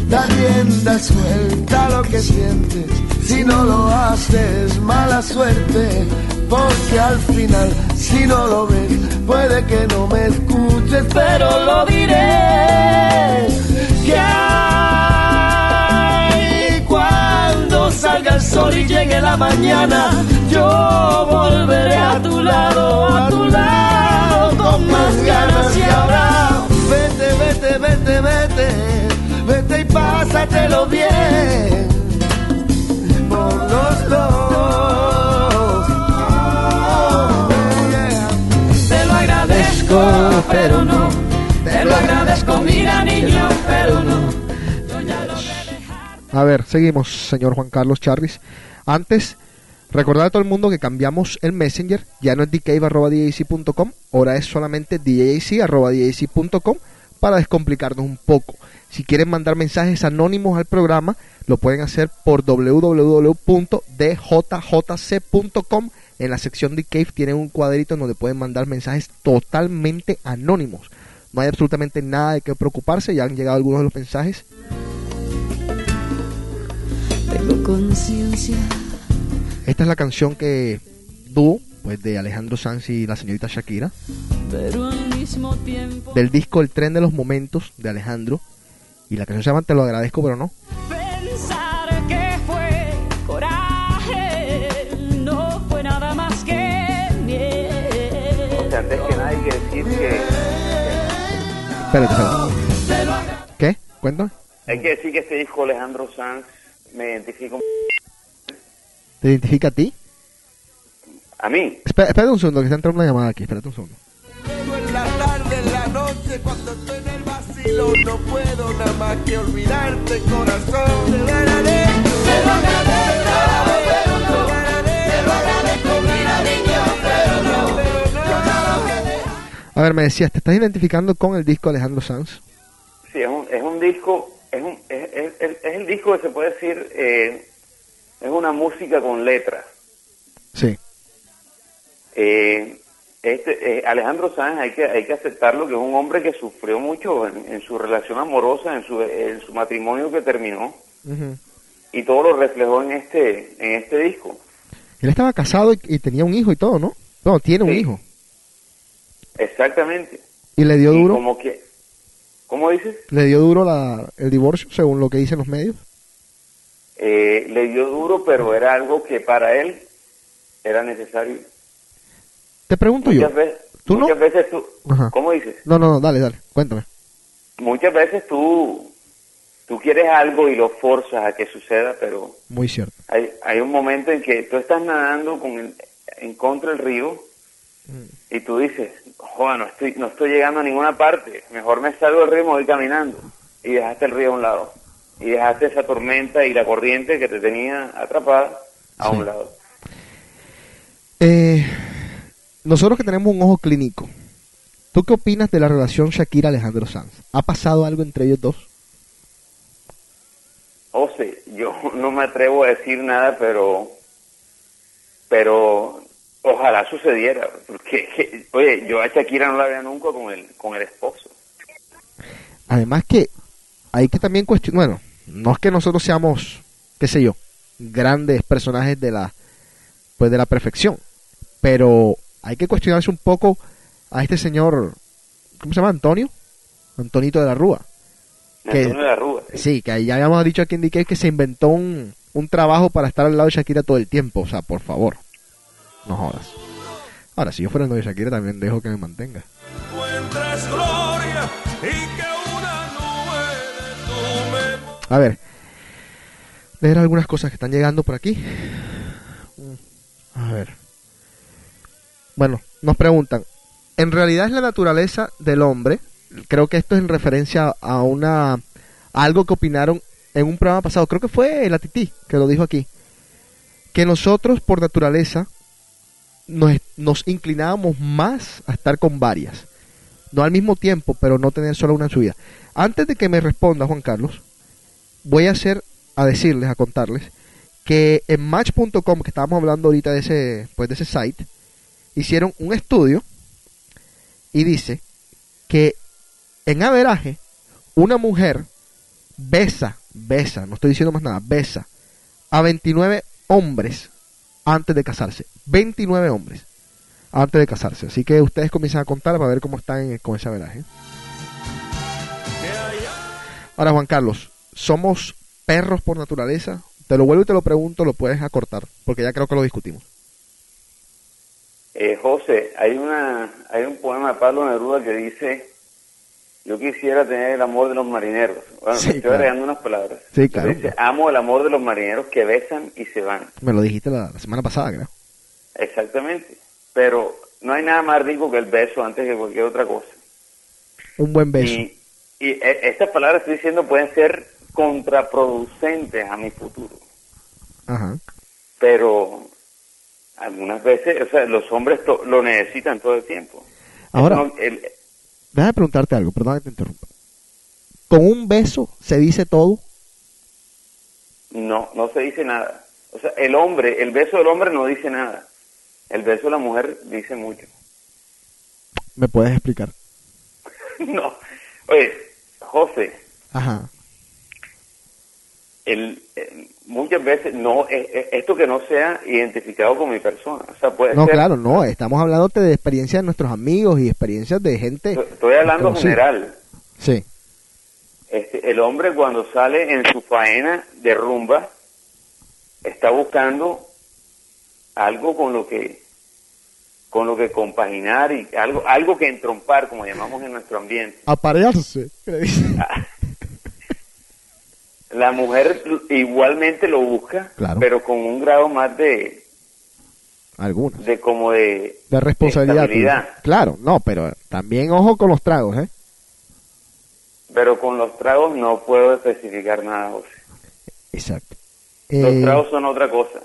da rienda suelta lo que sientes. Si no lo haces, mala suerte, porque al final, si no lo ves, puede que no me escuches, pero lo diré. Que hay cuando salga el sol y llegue la mañana, yo volveré a tu lado, a tu lado, con más ganas y ahora. Vete, vete, vete, vete, vete y pásatelo bien A ver, seguimos, señor Juan Carlos Charris. Antes, recordar a todo el mundo que cambiamos el Messenger. Ya no es dcave.com, ahora es solamente djac.com para descomplicarnos un poco. Si quieren mandar mensajes anónimos al programa, lo pueden hacer por www.djjc.com. En la sección de Cave tienen un cuadrito en donde pueden mandar mensajes totalmente anónimos. No hay absolutamente nada de qué preocuparse, ya han llegado algunos de los mensajes. Tengo conciencia. Esta es la canción que dúo, pues de Alejandro Sanz y la señorita Shakira, Pero al mismo tiempo del disco El tren de los momentos de Alejandro. Y la canción se llama Te lo agradezco, pero no. Antes que nada hay que decir que Espérate, espérate. ¿Qué? Cuéntame. hay que decir que este disco Alejandro Sanz me identifica un- ¿Te identifica a ti? a mí. Espera- espérate un segundo, que está entrando una llamada aquí. Espérate un segundo. En la tarde, en la noche, cuando estoy en el vacilo, no puedo nada más que olvidarte, corazón. Te agradezco. Te lo A ver, me decías, ¿te estás identificando con el disco Alejandro Sanz? Sí, es un, es un disco, es, un, es, es- es- el disco que se puede decir, eh, es una música con letras. Sí. Eh, este, eh, Alejandro Sanz hay que, hay que aceptarlo que es un hombre que sufrió mucho en, en su relación amorosa, en su, en su matrimonio que terminó, Ujú. y todo lo reflejó en este, en este disco. Él estaba casado y, y tenía un hijo y todo, ¿no? No, tiene un Sí. hijo. Exactamente. Y le dio Y duro, como que, ¿cómo dices? le dio duro la, el divorcio, según lo que dicen los medios. Eh, le dio duro, pero era algo que para él era necesario. Te pregunto yo, veces, ¿Tú no? muchas veces tú, Ajá. ¿cómo dices? No, no, no, dale, dale, cuéntame. Muchas veces tú, tú quieres algo y lo forzas a que suceda, pero Muy cierto. hay, hay un momento en que tú estás nadando con el- en contra del río y tú dices, joder, no estoy, no estoy llegando a ninguna parte, mejor me salgo del río y me voy caminando. Y dejaste el río a un lado. Y dejaste esa tormenta y la corriente que te tenía atrapada a Sí. un lado. Eh, nosotros que tenemos un ojo clínico, ¿tú qué opinas de la relación Shakira-Alejandro Sanz? ¿Ha pasado algo entre ellos dos? José, yo no me atrevo a decir nada, pero pero ojalá sucediera, porque que- oye, yo a Shakira no la veo nunca con el con el esposo. Además que hay que también cuestionar, bueno, no es que nosotros seamos, qué sé yo, grandes personajes de la pues de la perfección, pero hay que cuestionarse un poco a este señor, ¿cómo se llama? Antonio, Antonito de la Rúa. Que- Antonio de la Rúa. sí. Sí, que ya habíamos dicho aquí en DK que se inventó un, un trabajo para estar al lado de Shakira todo el tiempo, o sea, por favor, no jodas. Ahora, si yo fuera el novio de Shakira también dejo que me mantenga. gloria y que A ver, leer algunas cosas que están llegando por aquí. A ver. Bueno, nos preguntan, ¿en realidad es la naturaleza del hombre? Creo que esto es en referencia a una a algo que opinaron en un programa pasado, creo que fue la Titi que lo dijo aquí, que nosotros por naturaleza nos, nos inclinábamos más a estar con varias, no al mismo tiempo, pero no tener solo una en su vida. Antes de que me responda Juan Carlos, voy a hacer a decirles, a contarles que en match.com que estábamos hablando ahorita de ese pues de ese site hicieron un estudio y dice que en averaje una mujer besa, besa, no estoy diciendo más nada, besa a 29 hombres antes de casarse, 29 hombres antes de casarse, así que ustedes comienzan a contar para ver cómo están con ese averaje. Ahora Juan Carlos, ¿somos perros por naturaleza? Te lo vuelvo y te lo pregunto, lo puedes acortar, porque ya creo que lo discutimos. Eh, José, hay una hay un poema de Pablo Neruda que dice yo quisiera tener el amor de los marineros. Bueno, Sí, estoy claro. agregando unas palabras. Sí, claro. Dice, amo el amor de los marineros que besan y se van. Me lo dijiste la, la semana pasada, creo. Exactamente. Pero no hay nada más rico que el beso antes que cualquier otra cosa. Un buen beso. Y, y e- estas palabras estoy diciendo pueden ser contraproducentes a mi futuro. Ajá. Pero algunas veces, o sea, los hombres to- lo necesitan todo el tiempo. Ahora, no- el- déjame preguntarte algo, perdón que te interrumpa. ¿Con un beso se dice todo? no, no se dice nada. O sea, el hombre, el beso del hombre no dice nada. El beso de la mujer dice mucho. ¿Me puedes explicar? no. Oye, José, Ajá. el, eh, muchas veces no eh, eh, esto que no sea identificado con mi persona. O sea, puede No, ser. claro, no. Estamos hablando de experiencias de nuestros amigos y experiencias de gente. Estoy hablando general. Sí. Este, el hombre cuando sale en su faena de rumba está buscando algo con lo que con lo que compaginar y algo algo que entrompar como llamamos en nuestro ambiente Aparearse. la mujer igualmente lo busca Claro. pero con un grado más de Algunas. de como de De responsabilidad. Claro, no, pero también ojo con los tragos, ¿eh? pero con los tragos no puedo especificar nada José. Exacto. los Eh, tragos son otra cosa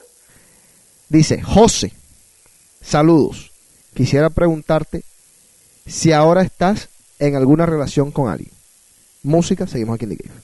Dice, José, saludos. Quisiera preguntarte si ahora estás en alguna relación con alguien. Música, seguimos aquí en The Cave.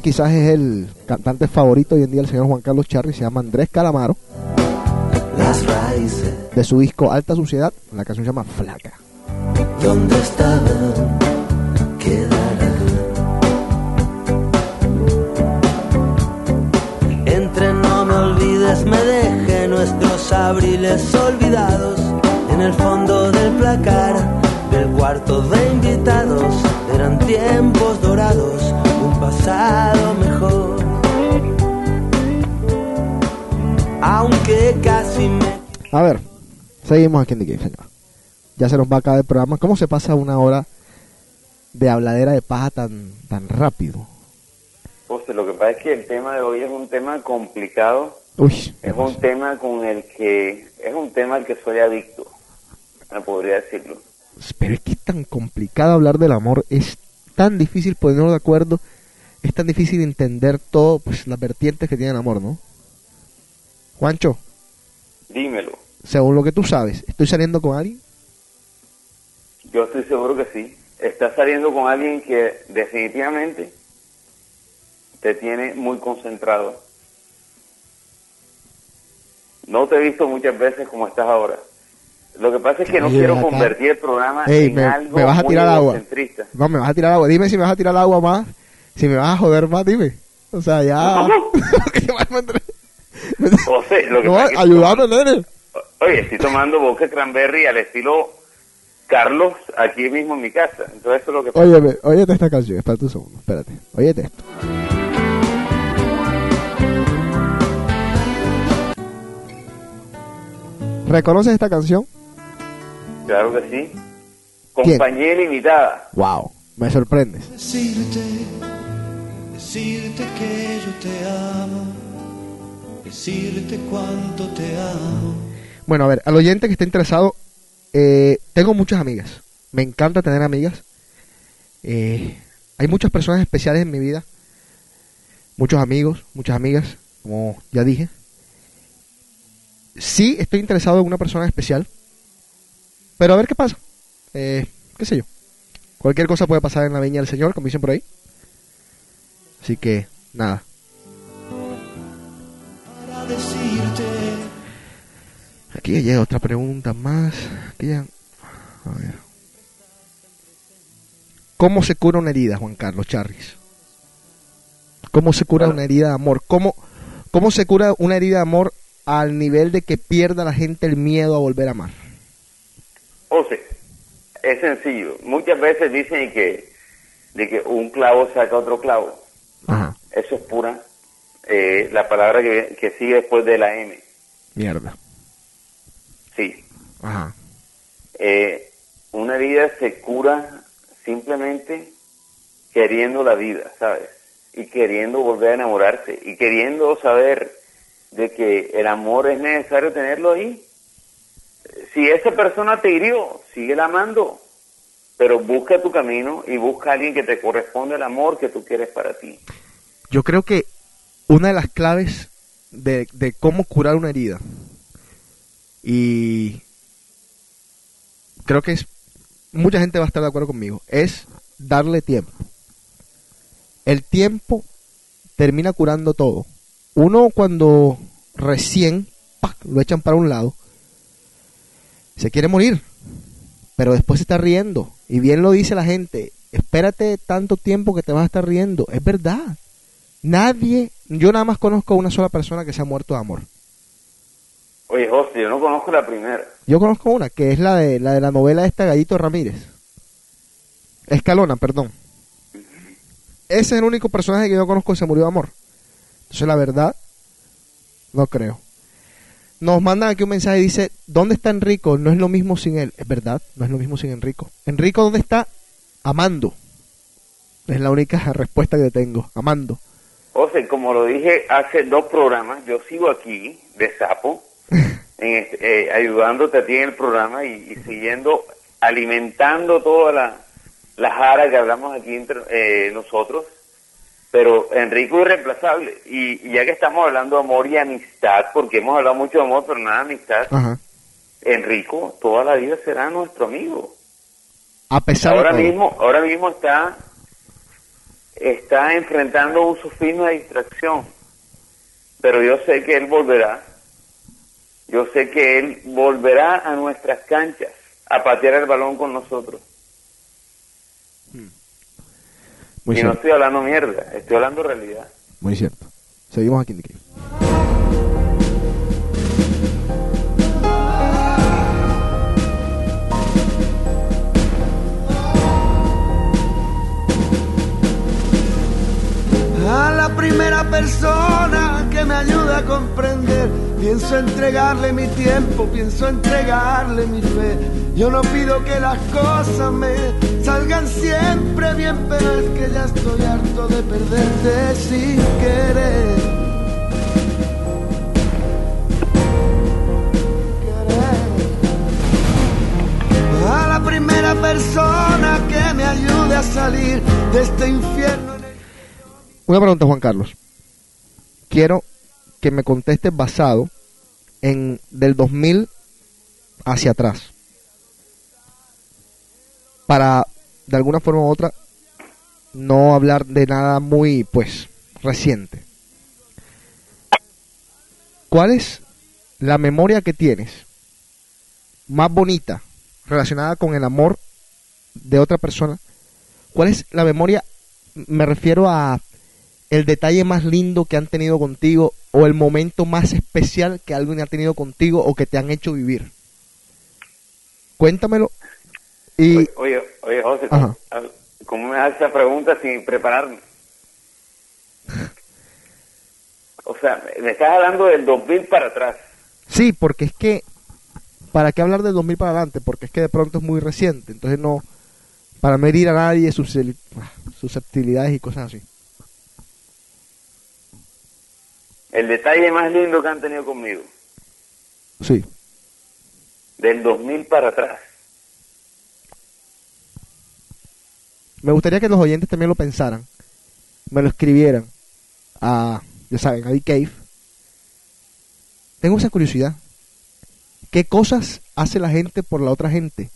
Quizás es el cantante favorito hoy en día del señor Juan Carlos Charri, se llama Andrés Calamaro, las raíces, de su disco Alta Suciedad, la canción se llama Flaca. donde estaban, quedarán. Entre no me olvides, me dejé nuestros abriles olvidados en el fondo del placar del cuarto de invitados. Eran tiempos dorados, pasado mejor. Aunque casi me A ver, seguimos aquí en The Game, señor. Ya se nos va a acabar el programa. ¿Cómo se pasa una hora de habladera de paja tan, tan rápido? José, lo que pasa es que el tema de hoy es un tema complicado, Uy, es un tema con el que, es un tema al que soy adicto, me podría decirlo. pero es que es tan complicado hablar del amor, es tan difícil ponernos de acuerdo, es tan difícil entender todo, pues las vertientes que tiene el amor, ¿no? Juancho, Dímelo, según lo que tú sabes, ¿estoy saliendo con alguien? yo estoy seguro que sí. Estás saliendo con alguien que definitivamente te tiene muy concentrado. No te he visto muchas veces como estás ahora. Lo que pasa es que no quiero acá. convertir el programa Ey, en me, algo me vas a tirar agua. No, me vas a tirar agua. Dime si me vas a tirar agua más. Si me vas a joder más, dime. O sea, ya. José, lo que no, ayúdame, nene. Oye, estoy tomando vodka cranberry al estilo Carlos aquí mismo en mi casa. Entonces eso es lo que pasa. Óyeme, óyete esta canción. Espérate un segundo, espérate. Óyete esto. ¿Reconoces esta canción? Claro que sí. Compañía ilimitada. Wow, me sorprendes. Decirte, que yo te amo, decirte cuánto te amo. Bueno, a ver, al oyente que esté interesado, eh, tengo muchas amigas. Me encanta tener amigas. Eh, hay muchas personas especiales en mi vida. Muchos amigos, muchas amigas, como ya dije. Sí, estoy interesado en una persona especial. Pero a ver qué pasa. Eh, qué sé yo. Cualquier cosa puede pasar en la viña del Señor, como dicen por ahí. Así que, nada. Aquí llega otra pregunta más. Aquí ya- A ver. ¿Cómo se cura una herida, Juan Carlos Charris? ¿Cómo se cura una herida de amor? ¿Cómo, ¿Cómo se cura una herida de amor al nivel de que pierda la gente el miedo a volver a amar? José, es sencillo. Muchas veces dicen que, de que un clavo saca otro clavo. Eso es pura. eh, la palabra que, que sigue después de la M. mierda. Sí. Ajá. Eh, una herida se cura simplemente queriendo la vida, ¿sabes? Y queriendo volver a enamorarse y queriendo saber de que el amor es necesario tenerlo ahí. Si esa persona te hirió, sigue amando, pero busca tu camino y busca a alguien que te corresponde el amor que tú quieres para ti. Yo creo que una de las claves de, cómo curar una herida, y creo que es, mucha gente va a estar de acuerdo conmigo, es darle tiempo. El tiempo termina curando todo. Uno cuando recién lo echan para un lado, se quiere morir, pero después se está riendo. Y bien lo dice la gente, espérate tanto tiempo que te vas a estar riendo. Es verdad. Nadie, yo nada más conozco a una sola persona que se ha muerto de amor. Oye, José, yo no conozco la primera. Yo conozco una, que es la de la, de la novela esta Gallito Ramírez. Escalona, perdón. Ese es el único personaje que yo conozco que se murió de amor. Entonces, la verdad, no creo. Nos mandan aquí un mensaje y dice, ¿dónde está Enrico? No es lo mismo sin él. Es verdad, no es lo mismo sin Enrico. Enrico, ¿dónde está? Amando. Es la única respuesta que tengo. Amando. José, como lo dije hace dos programas, yo sigo aquí de sapo, en este- eh, ayudándote a ti en el programa y, y siguiendo alimentando toda la, la jara que hablamos aquí entre eh, nosotros. Pero Enrico es irreemplazable. Y, y ya que estamos hablando de amor y amistad, porque hemos hablado mucho de amor, pero nada de amistad, Ajá. Enrico toda la vida será nuestro amigo. A pesar Ahora de mismo, ahora mismo está está enfrentando un sufismo de distracción. Pero yo sé que él volverá. Yo sé que él volverá a nuestras canchas a patear el balón con nosotros. Muy y no estoy hablando mierda, estoy hablando realidad. Muy cierto. Seguimos aquí en A la primera persona que me ayuda a comprender, pienso entregarle mi tiempo, pienso entregarle mi fe. Yo no pido que las cosas me salgan siempre bien, pero es que ya estoy harto de perderte sin querer. A la primera persona que me ayude a salir de este infierno. Una pregunta, Juan Carlos. Quiero que me contestes basado en del 2000 hacia atrás. Para, de alguna forma u otra, no hablar de nada muy, pues, reciente. ¿Cuál es la memoria que tienes más bonita relacionada con el amor de otra persona? ¿Cuál es la memoria? Me refiero a el detalle más lindo que han tenido contigo o el momento más especial que alguien ha tenido contigo o que te han hecho vivir. Cuéntamelo y Oye, oye, José, Ajá. ¿cómo, me haces esa pregunta sin prepararme? O sea, me estás hablando del 2000 para atrás. sí, porque es que para qué hablar del 2000 para adelante, porque es que de pronto es muy reciente, entonces no para no herir a nadie susceptibilidades y cosas así. El detalle más lindo que han tenido conmigo, Sí. del 2000 para atrás. Me gustaría que los oyentes también lo pensaran, me lo escribieran a, ya saben, a The Cave. Tengo esa curiosidad. ¿Qué cosas hace la gente por la otra gente?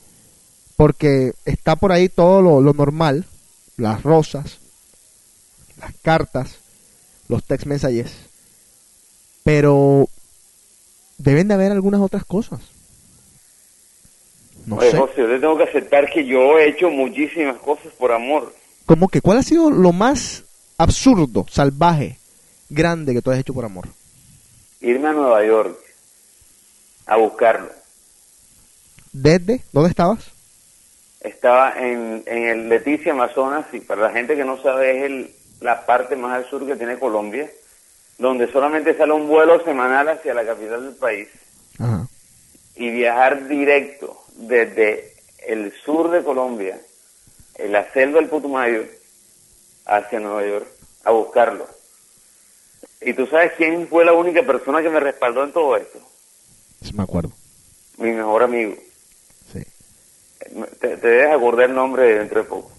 Porque está por ahí todo lo, lo normal, las rosas, las cartas, los text messages, pero deben de haber algunas otras cosas. No Oye, sé. José, yo te tengo que aceptar que yo he hecho muchísimas cosas por amor. Como que, ¿cuál ha sido lo más absurdo, salvaje, grande que tú has hecho por amor? Irme a Nueva York a buscarlo. ¿Desde? ¿Dónde estabas? Estaba en, en el Leticia, Amazonas, y para la gente que no sabe, es el, la parte más al sur que tiene Colombia, donde solamente sale un vuelo semanal hacia la capital del país Ajá. y viajar directo desde el sur de Colombia, en la selva del Putumayo, hacia Nueva York, a buscarlo. ¿Y tú sabes quién fue la única persona que me respaldó en todo esto? Sí, me acuerdo. Mi mejor amigo. Sí. Te, te debes acordar el nombre dentro de poco.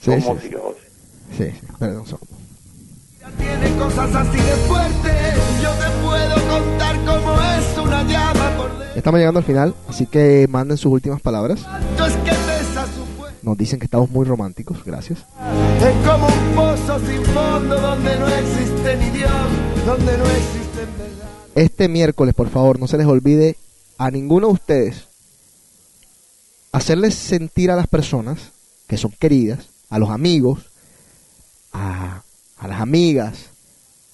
Sí, sí. Sí, sí. Perdón. Tiene cosas así de fuerte, yo te puedo contar cómo es una llama por Estamos llegando al final, así que manden sus últimas palabras. dentro, es que pesa su fuerza. Nos dicen que estamos muy románticos, gracias. Es como un pozo sin fondo donde no existe ni Dios, donde no existe verdad. Este miércoles, por favor, no se les olvide a ninguno de ustedes hacerles sentir a las personas que son queridas, a los amigos, a, a las amigas,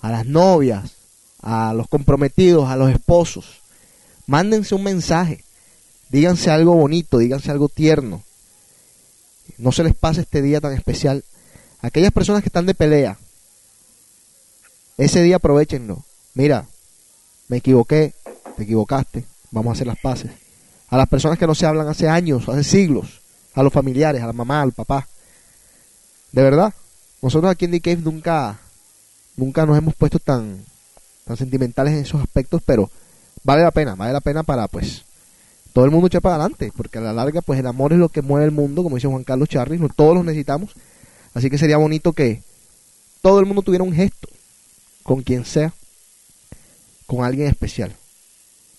a las novias, a los comprometidos, a los esposos. Mándense un mensaje, díganse algo bonito, díganse algo tierno. No se les pase este día tan especial. Aquellas personas que están de pelea, ese día aprovechenlo. Mira, me equivoqué, te equivocaste, vamos a hacer las paces. A las personas que no se hablan hace años, hace siglos, a los familiares, a la mamá, al papá. De verdad, nosotros aquí en The Cave nunca, nunca nos hemos puesto tan, tan sentimentales en esos aspectos, pero vale la pena, vale la pena para pues todo el mundo echar para adelante, porque a la larga pues el amor es lo que mueve el mundo, como dice Juan Carlos Charri, todos los necesitamos, así que sería bonito que todo el mundo tuviera un gesto con quien sea, con alguien especial,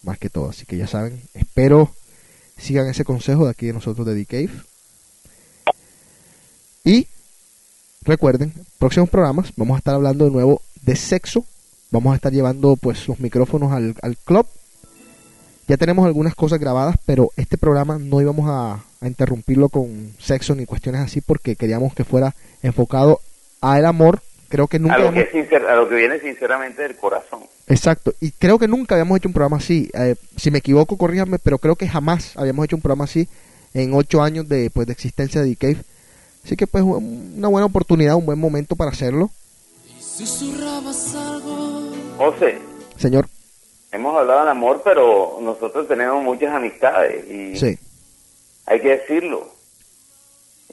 más que todo. Así que ya saben, espero sigan ese consejo de aquí de nosotros de The Cave. Y recuerden, próximos programas vamos a estar hablando de nuevo de sexo. Vamos a estar llevando pues los micrófonos al, al club. Ya tenemos algunas cosas grabadas, pero este programa no íbamos a, a interrumpirlo con sexo ni cuestiones así porque queríamos que fuera enfocado a el amor. Creo que nunca A lo hemos- que, es sincer- a lo que viene sinceramente del corazón. Exacto, y creo que nunca habíamos hecho un programa así. Eh, si me equivoco, corríjame, pero creo que jamás habíamos hecho un programa así en ocho años de, pues, de existencia de The Cave. Así que, pues, un- una buena oportunidad, un buen momento para hacerlo. José, Señor, hemos hablado del amor, pero nosotros tenemos muchas amistades y sí, hay que decirlo.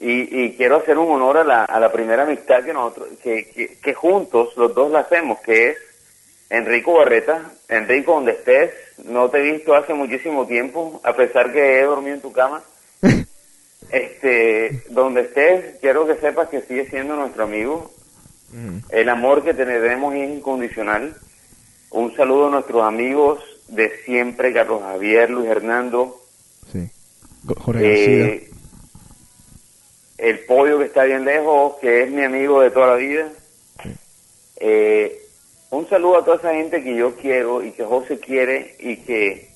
Y, y quiero hacer un honor a la, a la primera amistad que nosotros, que, que, que juntos los dos la hacemos, que es Enrico Barreta. Enrico, donde estés, no te he visto hace muchísimo tiempo, a pesar que he dormido en tu cama. Este, donde estés, quiero que sepas que sigue siendo nuestro amigo. El amor que tenemos es incondicional. Un saludo a nuestros amigos de siempre, Carlos Javier, Luis Hernando, sí. Jorge eh, el pollo que está bien lejos, que es mi amigo de toda la vida. Eh, un saludo a toda esa gente que yo quiero y que José quiere y que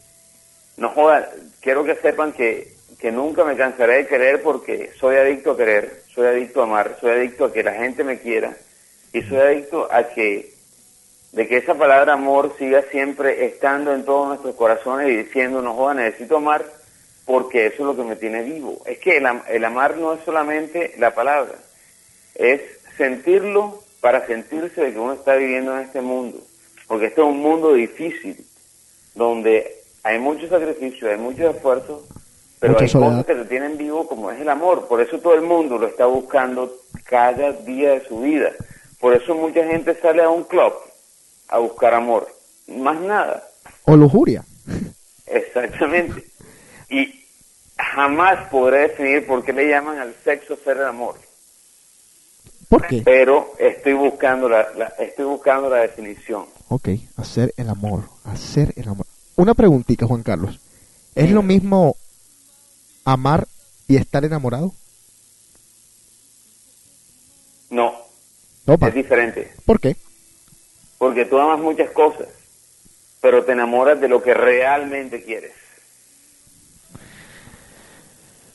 no joda, quiero que sepan que, que nunca me cansaré de querer porque soy adicto a querer, soy adicto a amar, soy adicto a que la gente me quiera y soy adicto a que de que esa palabra amor siga siempre estando en todos nuestros corazones y diciendo, no joda, necesito amar porque eso es lo que me tiene vivo. Es que el, el amar no es solamente la palabra, es sentirlo para sentirse de que uno está viviendo en este mundo. Porque este es un mundo difícil, donde hay mucho sacrificio, hay mucho esfuerzo, pero Mucha hay soledad. cosas que te tienen vivo como es el amor. Por eso todo el mundo lo está buscando cada día de su vida. Por eso mucha gente sale a un club a buscar amor. Más nada. O lujuria. Exactamente. Y jamás podré definir por qué le llaman al sexo ser el amor. ¿Por qué? Pero estoy buscando la, la- estoy buscando la definición. Ok, hacer el amor, hacer el amor. Una preguntita, Juan Carlos. ¿Es lo mismo amar y estar enamorado? No, Opa, es diferente. ¿por qué? Porque tú amas muchas cosas, pero te enamoras de lo que realmente quieres.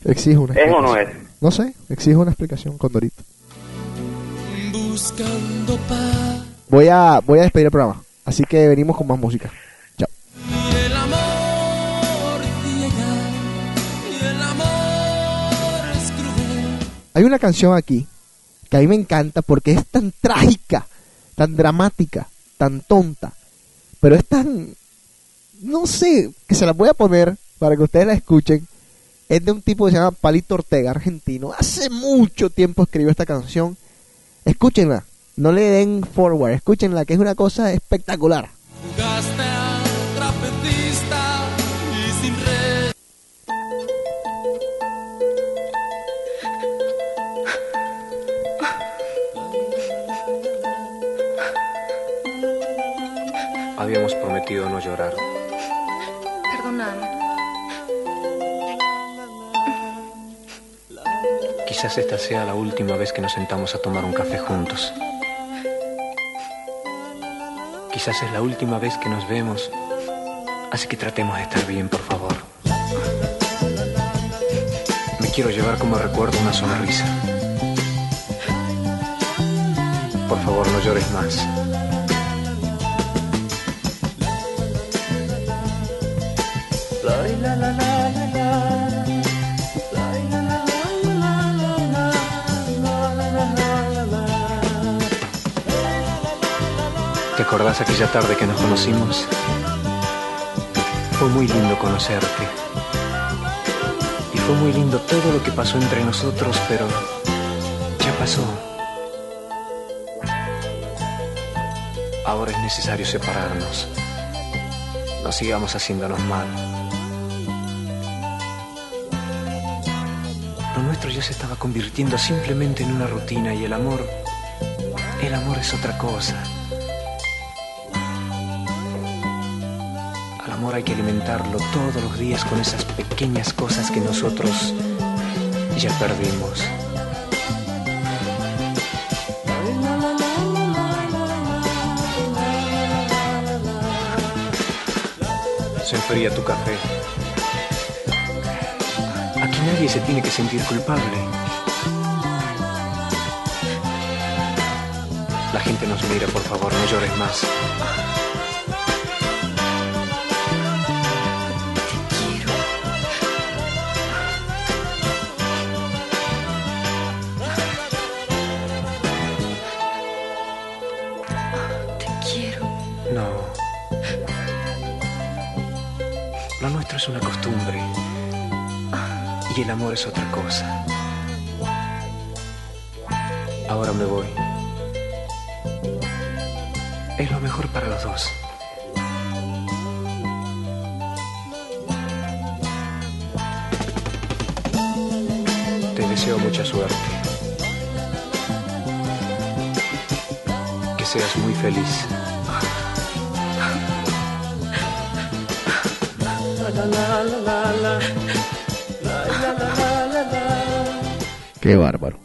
Exijo una ¿Es o no explicación. es? No sé, exijo una explicación, Condorito. Buscando paz. Voy a, voy a despedir el programa, así que venimos con más música. Hay una canción aquí que a mí me encanta porque es tan trágica, tan dramática, tan tonta, pero es tan, no sé, que se la voy a poner para que ustedes la escuchen. Es de un tipo que se llama Palito Ortega, argentino. Hace mucho tiempo escribió esta canción. Escúchenla, no le den forward, escúchenla, que es una cosa espectacular. Habíamos prometido no llorar. Perdóname. Quizás esta sea la última vez que nos sentamos a tomar un café juntos. Quizás es la última vez que nos vemos. Así que tratemos de estar bien, por favor. Me quiero llevar como recuerdo una sonrisa. Por favor, no llores más. ¿Te acordás aquella tarde que nos conocimos? Fue muy lindo conocerte. Y fue muy lindo todo lo que pasó entre nosotros, pero ya pasó. Ahora es necesario separarnos. No sigamos haciéndonos mal. nuestro se estaba convirtiendo simplemente en una rutina y el amor, el amor es otra cosa. Al amor hay que alimentarlo todos los días con esas pequeñas cosas que nosotros ya perdimos. Se enfría tu café. Nadie se tiene que sentir culpable. La gente nos mira, por favor, no llores más. Y el amor es otra cosa. Ahora me voy. Es lo mejor para los dos. Te deseo mucha suerte. Que seas muy feliz. Qué bárbaro.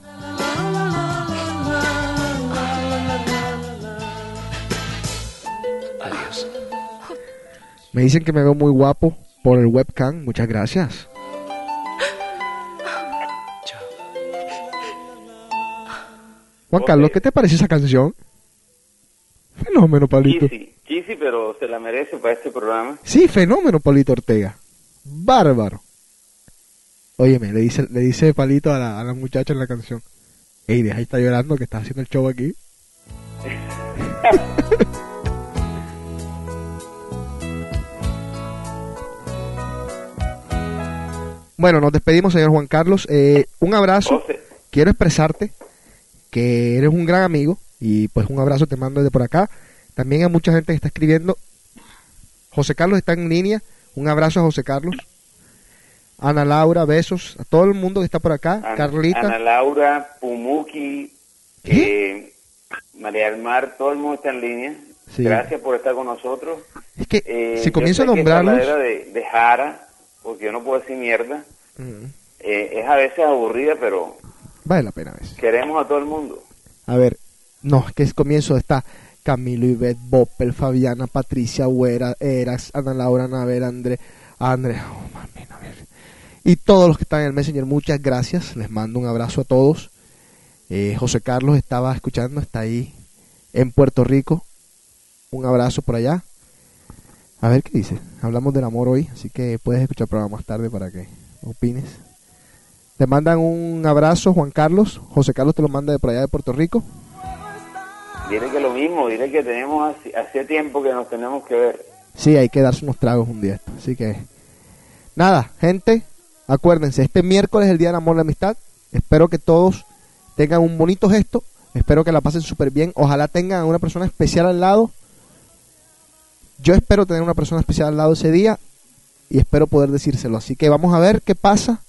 Adiós. Me dicen que me veo muy guapo por el webcam. Muchas gracias. Juan. Carlos, ¿qué te parece esa canción? Fenómeno, Pablito. Cheesy, cheesy, pero se la merece para este programa. Sí, fenómeno, Palito Ortega. Bárbaro. Óyeme, le dice, le dice Palito a la, a la muchacha en la canción. Ey, deja de estar llorando que estás haciendo el show aquí. bueno, nos despedimos, señor Juan Carlos. Eh, un abrazo. José, Quiero expresarte que eres un gran amigo y pues un abrazo te mando desde por acá. También hay mucha gente que está escribiendo. José Carlos está en línea. Un abrazo a José Carlos. Ana Laura, besos a todo el mundo que está por acá. Ana, Carlita. Ana Laura, Pumuki, eh, María del Mar, todo el mundo está en línea. Sí. Gracias por estar con nosotros. Es que Eh, si comienzo a que nombrarlos... habladera de, de Jara, porque yo no puedo decir mierda, Mm, eh, es a veces aburrida, pero vale la pena a veces. queremos a todo el mundo. A ver, no, es que es comienzo está Camilo, Ivette, Boppel, Fabiana, Patricia, Huera, Eras, Ana Laura, Navel, André, André, oh. Y todos los que están en el Messenger, muchas gracias, les mando un abrazo a todos. Eh, José Carlos estaba escuchando, está ahí en Puerto Rico, un abrazo por allá. A ver qué dice, hablamos del amor hoy, así que puedes escuchar el programa más tarde para que opines. Te mandan un abrazo, Juan Carlos. José Carlos te lo manda de por allá de Puerto Rico. Dile que lo mismo, dile que tenemos hace, hace tiempo que nos tenemos que ver. Sí, hay que darse unos tragos un día. esto. Así que, nada, gente, acuérdense, este miércoles es el Día del Amor y la Amistad. Espero que todos tengan un bonito gesto. Espero que la pasen súper bien. Ojalá tengan a una persona especial al lado. Yo espero tener una persona especial al lado ese día y espero poder decírselo. Así que vamos a ver qué pasa.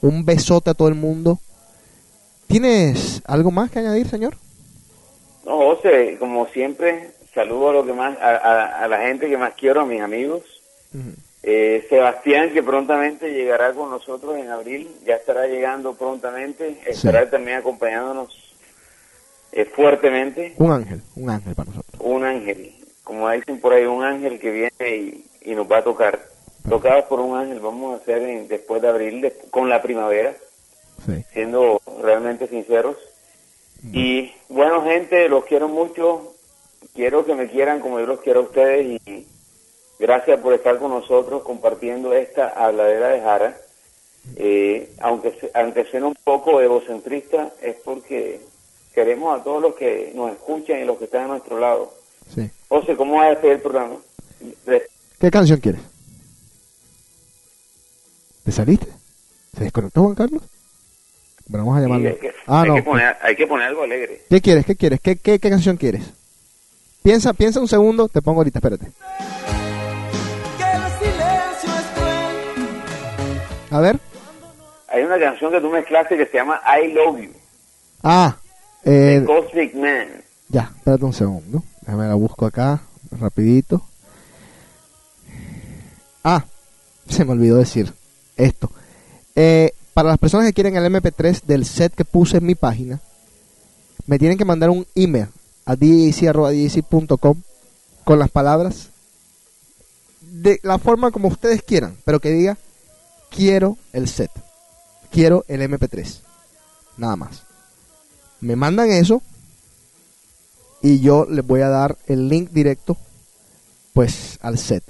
Un besote a todo el mundo. ¿Tienes algo más que añadir, señor? No, José, como siempre, saludo a, lo que más, a, a- a la gente que más quiero, a mis amigos. Eh, Sebastián, que prontamente llegará con nosotros en abril, ya estará llegando prontamente, estará también acompañándonos eh, fuertemente. Un ángel, un ángel para nosotros. Un ángel, como dicen por ahí, un ángel que viene y, y nos va a tocar. Tocados por un ángel, vamos a hacer en- después de abril, de- con la primavera, Sí. siendo realmente sinceros. Y bueno, gente, los quiero mucho. Quiero que me quieran como yo los quiero a ustedes y gracias por estar con nosotros compartiendo esta habladera de Jara. Eh, aunque, aunque suene un poco egocentrista, es porque queremos a todos los que nos escuchan y los que están a nuestro lado. Sí. José, ¿cómo va a despedir el programa? ¿Qué canción quieres? ¿Te saliste? ¿Se desconectó Juan Carlos? Bueno, vamos a llamarlo. hay, que, Ah, hay no. que poner, hay que poner algo alegre. ¿Qué quieres? ¿Qué quieres? ¿Qué, qué, qué canción quieres? Piensa, piensa un segundo, te pongo ahorita, espérate. A ver. Hay una canción que tú mezclaste que se llama I Love You, Ah, eh, Cosmic Man. ya, espérate un segundo. Déjame la busco acá, rapidito. Ah, se me olvidó decir esto. Eh, para las personas que quieren el MP3 del set que puse en mi página, me tienen que mandar un email a djc.com con las palabras de la forma como ustedes quieran, pero que diga quiero el set, quiero el MP3, nada más. Me mandan eso y yo les voy a dar el link directo pues al set.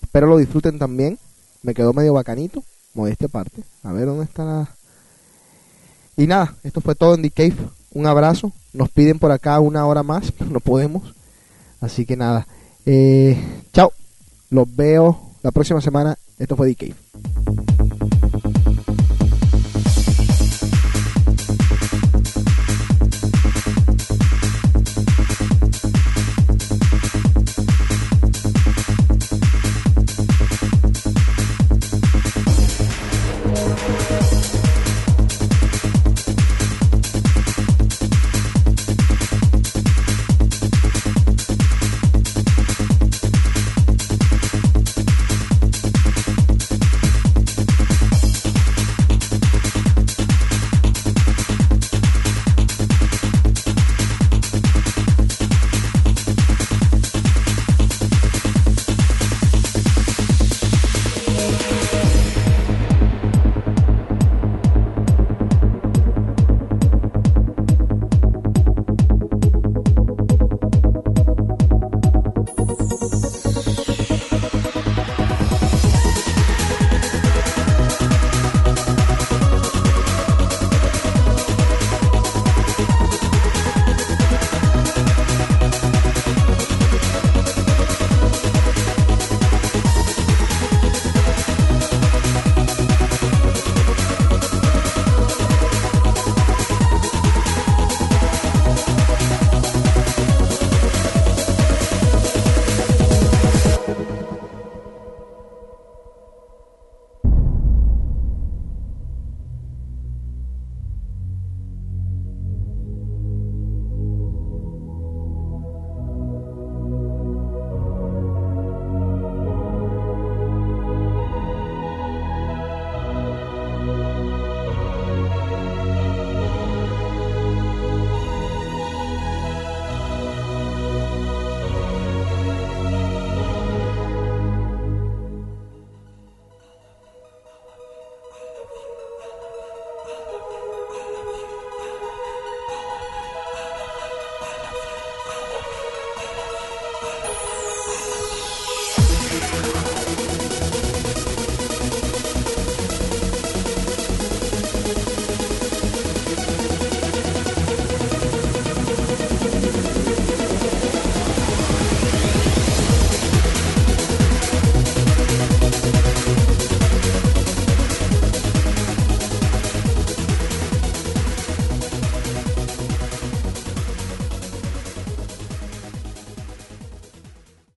Espero lo disfruten también. Me quedó medio bacanito, modestia parte. A ver dónde está la... Y nada, esto fue todo en The Cave. Un abrazo. Nos piden por acá una hora más, no podemos. Así que nada. Eh, chao. Los veo la próxima semana. Esto fue The Cave.